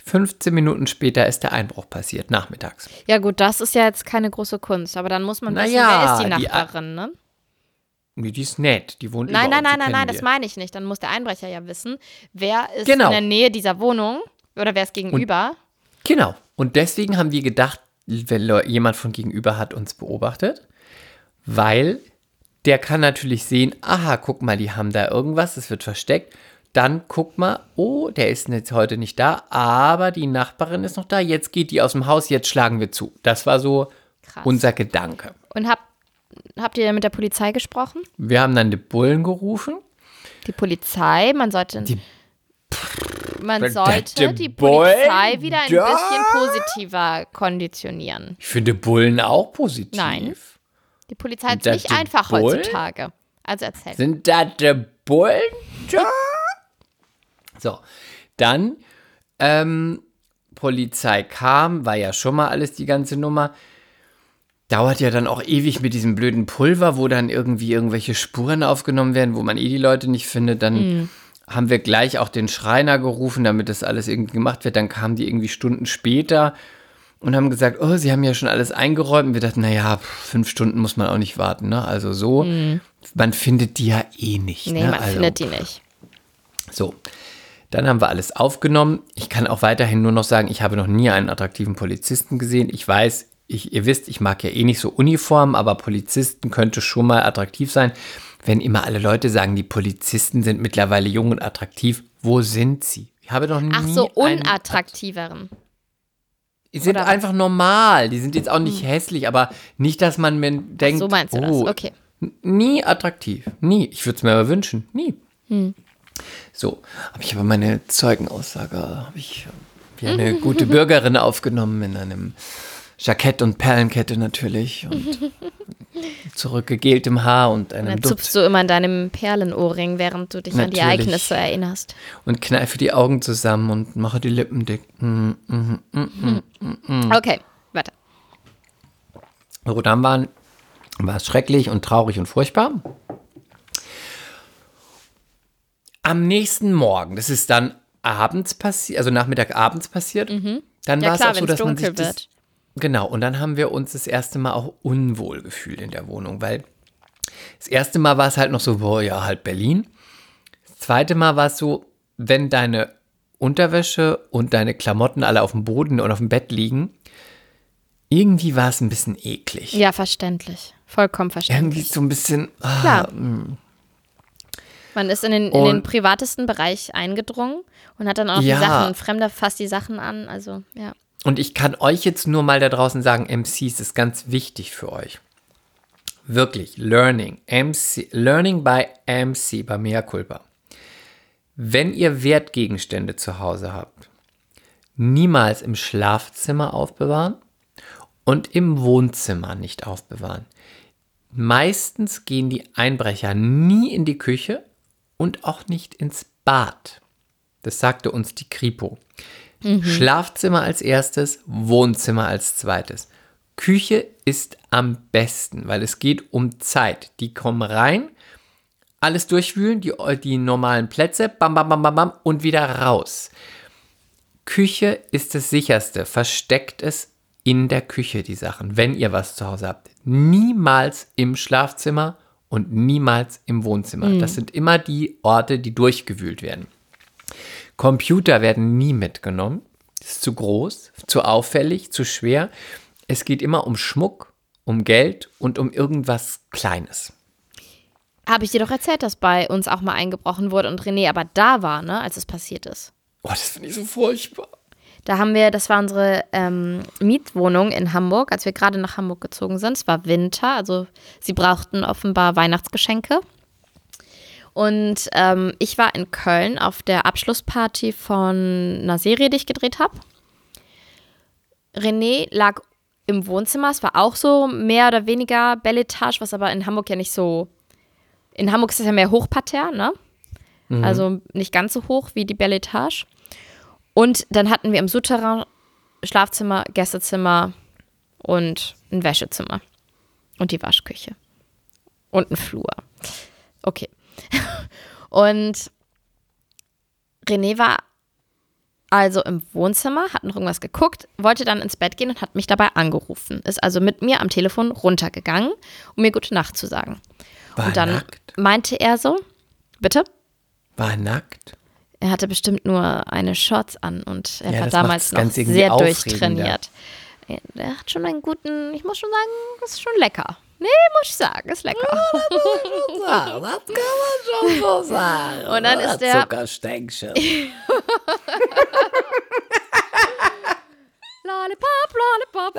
15 Minuten später ist der Einbruch passiert, nachmittags. Ja, gut, das ist ja jetzt keine große Kunst, aber dann muss man wissen, Naja, wer ist die die- Nachbarin, ne? Nee, Die ist nett, die wohnt Nein, nein, nein, nein, nein, das meine ich nicht. Dann muss der Einbrecher ja wissen, wer ist Genau. in der Nähe dieser Wohnung oder wer ist gegenüber. Genau. Und deswegen haben wir gedacht, wenn jemand von gegenüber hat uns beobachtet, weil der kann natürlich sehen, aha, guck mal, die haben da irgendwas, es wird versteckt. Dann guck mal, oh, der ist jetzt heute nicht da, aber die Nachbarin ist noch da, jetzt geht die aus dem Haus, jetzt schlagen wir zu. Das war so Krass. unser Gedanke. Und hab, habt ihr mit der Polizei gesprochen? Wir haben dann die Bullen gerufen. Die Polizei, man sollte. Die- man sollte die Polizei wieder ein da? bisschen positiver konditionieren. Ich finde Bullen auch positiv. Nein. Die Polizei das nicht einfach Bullen? heutzutage. Also erzähl. Sind das die Bullen? da? So, dann ähm, Polizei kam, war ja schon mal alles die ganze Nummer. Dauert ja dann auch ewig mit diesem blöden Pulver, wo dann irgendwie irgendwelche Spuren aufgenommen werden, wo man eh die Leute nicht findet. Dann haben wir gleich auch den Schreiner gerufen, damit das alles irgendwie gemacht wird. Dann kamen die irgendwie Stunden später und haben gesagt, oh, sie haben ja schon alles eingeräumt. Und wir dachten, naja, fünf Stunden muss man auch nicht warten. Ne? Also so, man findet die ja eh nicht. nee, ne? man also, findet die nicht. so, dann haben wir alles aufgenommen. Ich kann auch weiterhin nur noch sagen, ich habe noch nie einen attraktiven Polizisten gesehen. Ich weiß, ich, ihr wisst, ich mag ja eh nicht so Uniformen, aber Polizisten könnte schon mal attraktiv sein. Wenn immer alle Leute sagen, die Polizisten sind mittlerweile jung und attraktiv, wo sind sie? Ich habe noch nie Ach so, unattraktiveren. Die sind oder was? einfach normal. Die sind jetzt auch nicht hässlich, aber nicht, dass man mir denkt, so meinst du oh, das? Okay. Nie attraktiv. Nie. Ich würde es mir aber wünschen. Nie. Hm. So, habe ich aber meine Zeugenaussage, habe ich wie eine gute Bürgerin aufgenommen in einem Jackett und Perlenkette natürlich und zurückgegeltem Haar und einem Dann Dutt zupfst du immer an deinem Perlenohrring, während du dich an die Natürlich. Ereignisse erinnerst. und kneife die Augen zusammen und mache die Lippen dick. Mm, mm, mm. Hm. Okay, dann waren, war es schrecklich und traurig und furchtbar. Am nächsten Morgen, das ist dann abends passiert, also Nachmittag abends passiert, dann Mhm. Ja war es klar, auch so, dass man sich dunkel das. Genau, und dann haben wir uns das erste Mal auch unwohl gefühlt in der Wohnung, weil das erste Mal war es halt noch so, boah, ja, halt Berlin. Das zweite Mal war es so, wenn deine Unterwäsche und deine Klamotten alle auf dem Boden und auf dem Bett liegen, irgendwie war es ein bisschen eklig. Ja, verständlich. Vollkommen Irgendwie verständlich. so ein bisschen. Ah, Klar. Man ist in den, in den Und- privatesten Bereich eingedrungen und hat dann auch Ja. die Sachen, Fremder fasst die Sachen an. Also, ja. Und ich kann euch jetzt nur mal da draußen sagen, MCs ist ganz wichtig für euch. Wirklich, Learning. MC, Learning by MC, bei Mea Culpa. Wenn ihr Wertgegenstände zu Hause habt, niemals im Schlafzimmer aufbewahren und im Wohnzimmer nicht aufbewahren. Meistens gehen die Einbrecher nie in die Küche und auch nicht ins Bad. Das sagte uns die Kripo. Schlafzimmer als erstes, Wohnzimmer als zweites. Küche ist am besten, weil es geht um Zeit. Die kommen rein, alles durchwühlen, die, die normalen Plätze, bam, bam, bam, bam, bam und wieder raus. Küche ist das sicherste. Versteckt es in der Küche, die Sachen, wenn ihr was zu Hause habt. Niemals im Schlafzimmer und niemals im Wohnzimmer. Das sind immer die Orte, die durchgewühlt werden. Computer werden nie mitgenommen. Das ist zu groß, zu auffällig, zu schwer. Es geht immer um Schmuck, um Geld und um irgendwas Kleines. Habe ich dir doch erzählt, dass bei uns auch mal eingebrochen wurde und René aber da war, ne, als es passiert ist. Oh, das finde ich so furchtbar. Da haben wir, das war unsere ähm, Mietwohnung in Hamburg, als wir gerade nach Hamburg gezogen sind. Es war Winter, also sie brauchten offenbar Weihnachtsgeschenke. Und ähm, ich war in Köln auf der Abschlussparty von einer Serie, die ich gedreht habe. René lag im Wohnzimmer. Es war auch so mehr oder weniger Belletage, was aber in Hamburg ja nicht so. In Hamburg ist es ja mehr Hochparterre, ne? Also nicht ganz so hoch wie die Belletage. Und dann hatten wir im Souterrain Schlafzimmer, Gästezimmer und ein Wäschezimmer. Und die Waschküche. Und ein Flur. Okay. Und René war also im Wohnzimmer, hat noch irgendwas geguckt, wollte dann ins Bett gehen und hat mich dabei angerufen. Ist also mit mir am Telefon runtergegangen, um mir gute Nacht zu sagen. War und dann nackt? meinte er so, bitte? War nackt? Er hatte bestimmt nur eine Shorts an und er Ja, war damals noch sehr durchtrainiert. Er- hat schon einen guten, ich muss schon sagen, ist schon lecker. Nee, muss ich sagen, ist lecker. Ja, das kann man schon so sagen. Und dann ist der- Zuckerstänkchen. Lollipop, Lollipop,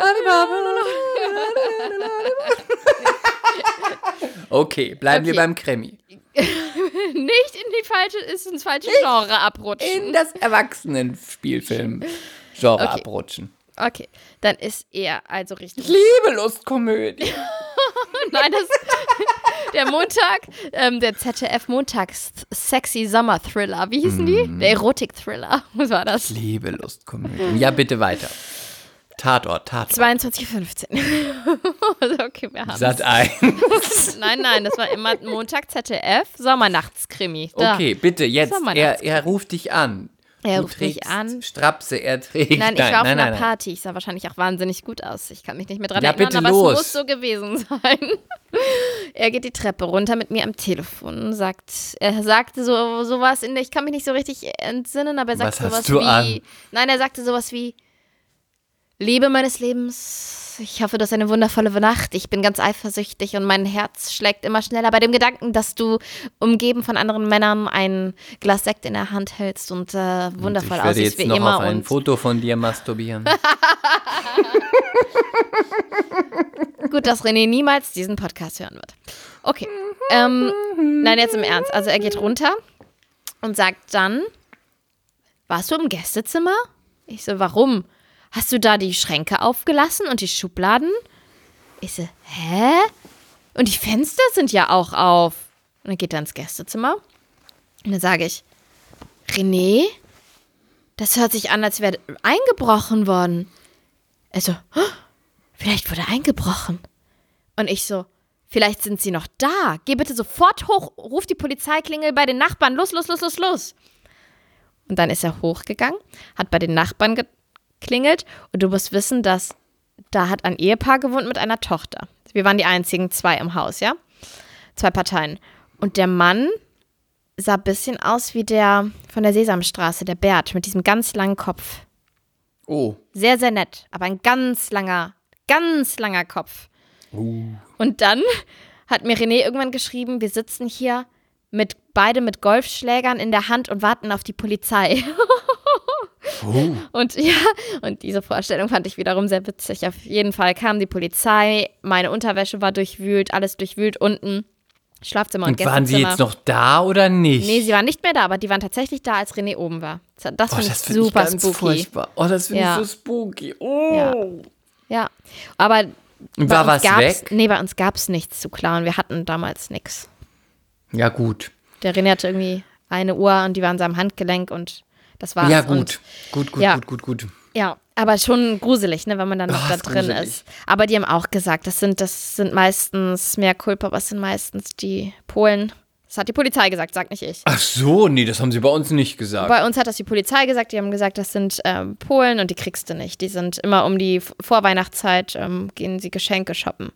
Okay, bleiben wir Okay. beim Krimi. Nicht in die falsche, ist ins falsche Genre abrutschen. In das Erwachsenen-Spielfilm-Genre Okay. abrutschen. Okay, dann ist er also richtig. Liebe Lustkomödie. Nein, das der Montag, ähm, der ZDF Montags Sexy Summer Thriller. Wie hießen die? Der Erotik Thriller. Was war das? Liebe Lustkomödie. Ja, bitte weiter. Tatort, Tatort. 22.15 Also, okay, wir haben Sat ein. Nein, nein, das war immer Montag ZDF Sommernachtskrimi. Da. Okay, bitte, jetzt. Er, er ruft dich an. Er Du ruft mich an. Strapse, er trägt. Nein, ich war auf nein, einer nein, nein. Party. Ich sah wahrscheinlich auch wahnsinnig gut aus. Ich kann mich nicht mehr dran Ja, erinnern, aber los. es muss so gewesen sein. er geht die Treppe runter mit mir am Telefon und sagt, er sagte so sowas in der, ich kann mich nicht so richtig entsinnen, aber er Was sagte hast sowas du wie, an? nein, er sagte sowas wie, Liebe meines Lebens, ich hoffe, du hast eine wundervolle Nacht. Ich bin ganz eifersüchtig und mein Herz schlägt immer schneller bei dem Gedanken, dass du umgeben von anderen Männern ein Glas Sekt in der Hand hältst und äh, wundervoll ich werde aussiehst jetzt wie noch immer. auf ein und Foto von dir masturbieren. Gut, dass René niemals diesen Podcast hören wird. Okay. Ähm, nein, jetzt im Ernst. Also er geht runter und sagt dann, warst du im Gästezimmer? Ich so, warum? Hast du da die Schränke aufgelassen und die Schubladen? Ich so, hä? Und die Fenster sind ja auch auf. Und dann geht er ins Gästezimmer. Und dann sage ich, René, das hört sich an, als wäre eingebrochen worden. Er so, "Oh, vielleicht wurde eingebrochen. Und ich so, vielleicht sind sie noch da. Geh bitte sofort hoch, ruf die Polizeiklingel bei den Nachbarn. Los, los, los, los, los. Und dann ist er hochgegangen, hat bei den Nachbarn geklingelt. Und du musst wissen, dass da hat ein Ehepaar gewohnt mit einer Tochter. Wir waren die einzigen zwei im Haus, ja? Zwei Parteien. Und der Mann sah ein bisschen aus wie der von der Sesamstraße, der Bert, mit diesem ganz langen Kopf. Oh. Sehr, sehr nett, aber ein ganz langer, ganz langer Kopf. Und dann hat mir René irgendwann geschrieben, wir sitzen hier mit beide mit Golfschlägern in der Hand und warten auf die Polizei. Oh. Und ja, und diese Vorstellung fand ich wiederum sehr witzig. Auf jeden Fall kam die Polizei, meine Unterwäsche war durchwühlt, alles durchwühlt unten. Schlafzimmer und, Und waren sie jetzt noch da oder nicht? Nee, sie waren nicht mehr da, aber die waren tatsächlich da, als René oben war. Das oh, finde ich das finde ich super ganz spooky. furchtbar. Oh, das finde Ja. ich so spooky. Oh. Ja. Ja, aber war uns was gab's, weg? Nee, bei uns gab es nichts zu klauen. Wir hatten damals nichts. Ja, gut. Der René hatte irgendwie eine Uhr und die war an seinem Handgelenk und das war's. Ja, Und, gut. Gut, gut, Ja. gut, gut, gut. ja, aber schon gruselig, ne, wenn man dann noch Ah, da drin gruselig. ist. Aber die haben auch gesagt, das sind, das sind meistens mehr Culpa, was sind meistens die Polen. Das hat die Polizei gesagt, sagt nicht ich. Ach so, nee, das haben sie bei uns nicht gesagt. Bei uns hat das die Polizei gesagt, die haben gesagt, das sind ähm, Polen und die kriegst du nicht. Die sind immer um die Vorweihnachtszeit, ähm, gehen sie Geschenke shoppen.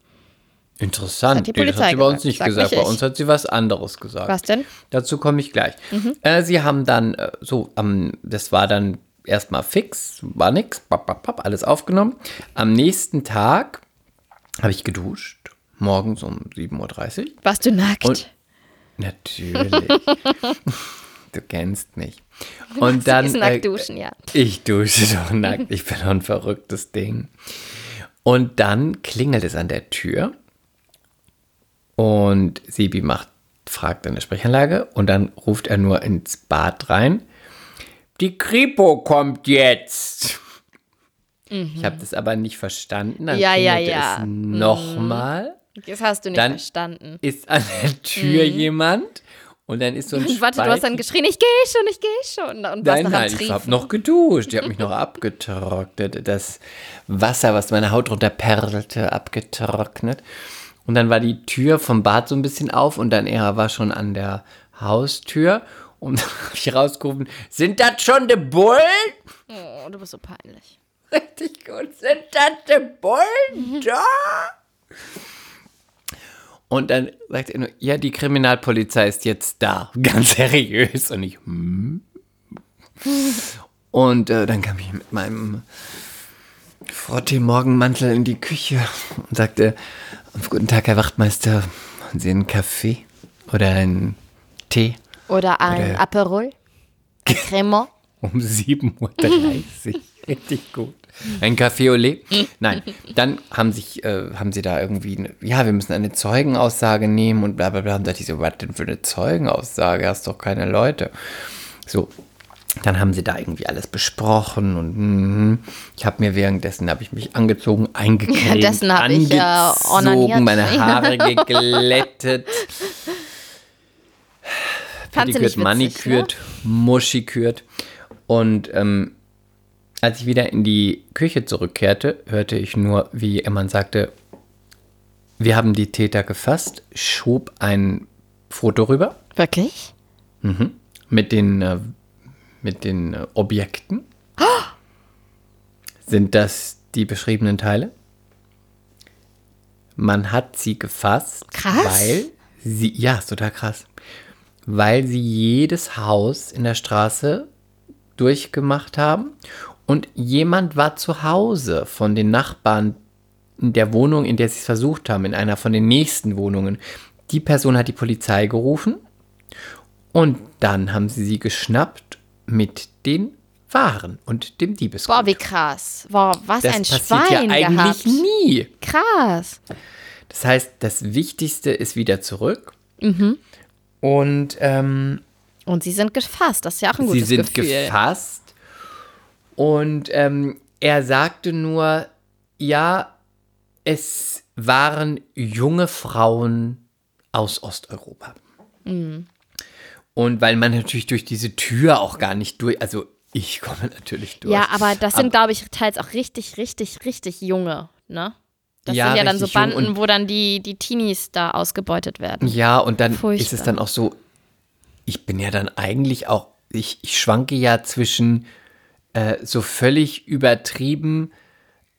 Interessant. hat die nee, das Polizei hat sie bei uns nicht Sag gesagt. Bei uns hat sie was anderes gesagt. Was denn? Dazu komme ich gleich. Äh, sie haben dann äh, so, am das war dann erstmal fix, war nix, bap, bap, bap, alles aufgenommen. Am nächsten Tag habe ich geduscht, morgens um 7.30 Uhr. Warst du nackt? Und- Natürlich. du kennst mich. Und dann. ist äh, nackt duschen, ja. Ich dusche doch nackt. Ich bin doch ein verrücktes Ding. Und dann klingelt es an der Tür. Und Sibi macht, fragt an der Sprechanlage. Und dann ruft er nur ins Bad rein. Die Kripo kommt jetzt. Ich habe das aber nicht verstanden. Dann Mhm. Ja, ja, ja. es nochmal. Das hast du nicht Dann- verstanden. Ist an der Tür jemand. Und dann ist so ein Mhm. Warte, du hast dann Spalt- geschrien, ich gehe schon, ich gehe schon. Und Nein, nein, ich habe noch geduscht. Ich habe mich noch abgetrocknet. Das Wasser, was meine Haut runterperlte, abgetrocknet. Und dann war die Tür vom Bad so ein bisschen auf und dann er war schon an der Haustür. Und dann habe ich rausgerufen, sind das schon die Bullen? Oh, du bist so peinlich. Richtig gut, sind das die Bullen da? Und dann sagt er nur, ja, die Kriminalpolizei ist jetzt da. Ganz seriös. Und ich, hm. Und äh, dann kam ich mit meinem Frottee-Morgenmantel in die Küche und sagte, guten Tag, Herr Wachtmeister, wollen Sie einen Kaffee oder einen Tee? Oder ein Oder- Aperol. Cremant. Um 7.30 Uhr. Richtig gut. Ein Café au lait? Nein. Dann haben sich, äh, haben sie da irgendwie, eine, ja, wir müssen eine Zeugenaussage nehmen und bla bla bla. Und da dachte ich so, was denn für eine Zeugenaussage? Hast doch keine Leute. So. Dann haben sie da irgendwie alles besprochen und mhm. ich habe mir währenddessen habe ich mich angezogen, eingecremt, Währenddessen hab ich, äh, onaniert. meine Haare geglättet, pedikürt, manikürt, muschikürt. Und ähm, als ich wieder in die Küche zurückkehrte, hörte ich nur, wie Emman sagte, wir haben die Täter gefasst, schob ein Foto rüber Ne? Wirklich? mit den, äh, mit den äh, Objekten. Sind das die beschriebenen Teile? Man hat sie gefasst, Krass. weil sie, ja, ist total krass, weil sie jedes Haus in der Straße durchgemacht haben und jemand war zu Hause von den Nachbarn in der Wohnung, in der sie es versucht haben, in einer von den nächsten Wohnungen. Die Person hat die Polizei gerufen und dann haben sie sie geschnappt mit den Waren und dem Diebesgut. Boah, wie krass. Boah, was das ein passiert Schwein ja eigentlich gehabt. nie. Krass. Das heißt, das Wichtigste ist wieder zurück. Mhm. Und ähm, Und sie sind gefasst. Das ist ja auch ein sie gutes sind Gefühl. gefasst. Und ähm, er sagte nur, ja, es waren junge Frauen aus Osteuropa. Mhm. Und weil man natürlich durch diese Tür auch gar nicht durch, also ich komme natürlich durch. Ja, aber das sind, glaube ich, teils auch richtig, richtig, richtig junge, ne? Das Ja, sind ja dann so Banden, wo dann die, die Teenies da ausgebeutet werden. Ja, und dann ist es Furchtbar. dann auch so, ich bin ja dann eigentlich auch, ich, ich schwanke ja zwischen äh, so völlig übertrieben,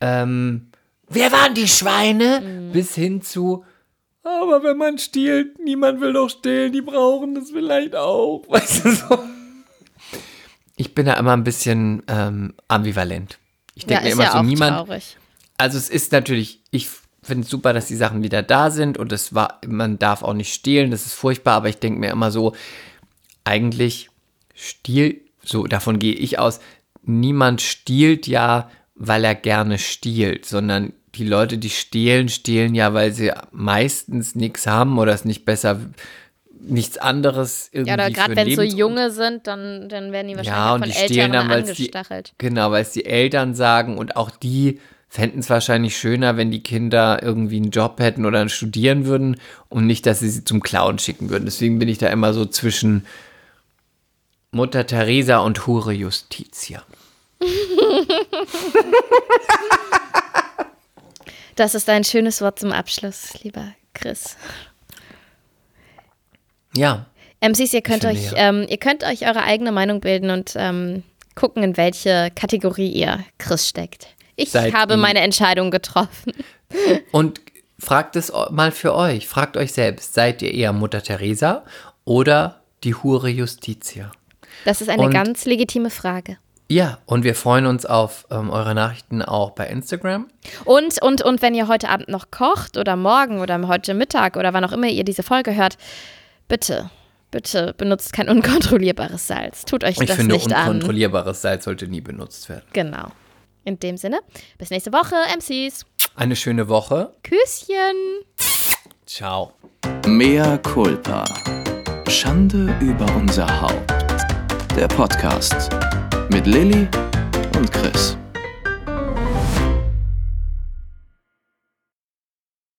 ähm, wer waren die Schweine? Mhm. Bis hin zu, aber wenn man stiehlt, niemand will doch stehlen, die brauchen das vielleicht auch. Weißt du so? Ich bin da immer ein bisschen ähm, ambivalent. Ich Ja, denke mir ist immer ja so, auch niemand, traurig. also es ist natürlich, ich finde es super, dass die Sachen wieder da sind und es war, man darf auch nicht stehlen, das ist furchtbar, aber ich denke mir immer so, eigentlich Stiel, so davon gehe ich aus, niemand stiehlt ja, weil er gerne stiehlt, sondern die Leute, die stehlen, stehlen ja, weil sie meistens nichts haben oder es nicht besser, nichts anderes irgendwie Ja, oder gerade wenn es so junge sind, dann, dann werden die wahrscheinlich ja, von die stehlen Älteren dann, es die, angestachelt. genau, weil es die Eltern sagen und auch die fänden es wahrscheinlich schöner, wenn die Kinder irgendwie einen Job hätten oder studieren würden und nicht, dass sie sie zum Clown schicken würden. Deswegen bin ich da immer so zwischen Mutter Teresa und Hure Justitia. Das ist ein schönes Wort zum Abschluss, lieber Chris. Ja, MCs, ihr könnt euch, ja. ähm, ihr könnt euch eure eigene Meinung bilden und ähm, gucken, in welche Kategorie ihr Chris steckt. Ich Seid habe meine Entscheidung getroffen. und fragt es mal für euch, fragt euch selbst, seid ihr eher Mutter Teresa oder die Hure Justitia? Das ist eine Und- ganz legitime Frage. Ja, und wir freuen uns auf ähm, eure Nachrichten auch bei Instagram. Und, und, und wenn ihr heute Abend noch kocht oder morgen oder heute Mittag oder wann auch immer ihr diese Folge hört, bitte, bitte benutzt kein unkontrollierbares Salz. Tut euch Ich das finde, nicht an. unkontrollierbares Salz sollte nie benutzt werden. Genau. In dem Sinne, bis nächste Woche, MCs. Eine schöne Woche. Küsschen. Ciao. Mea culpa. Schande über unser Haupt. Der Podcast mit Lilly und Chris.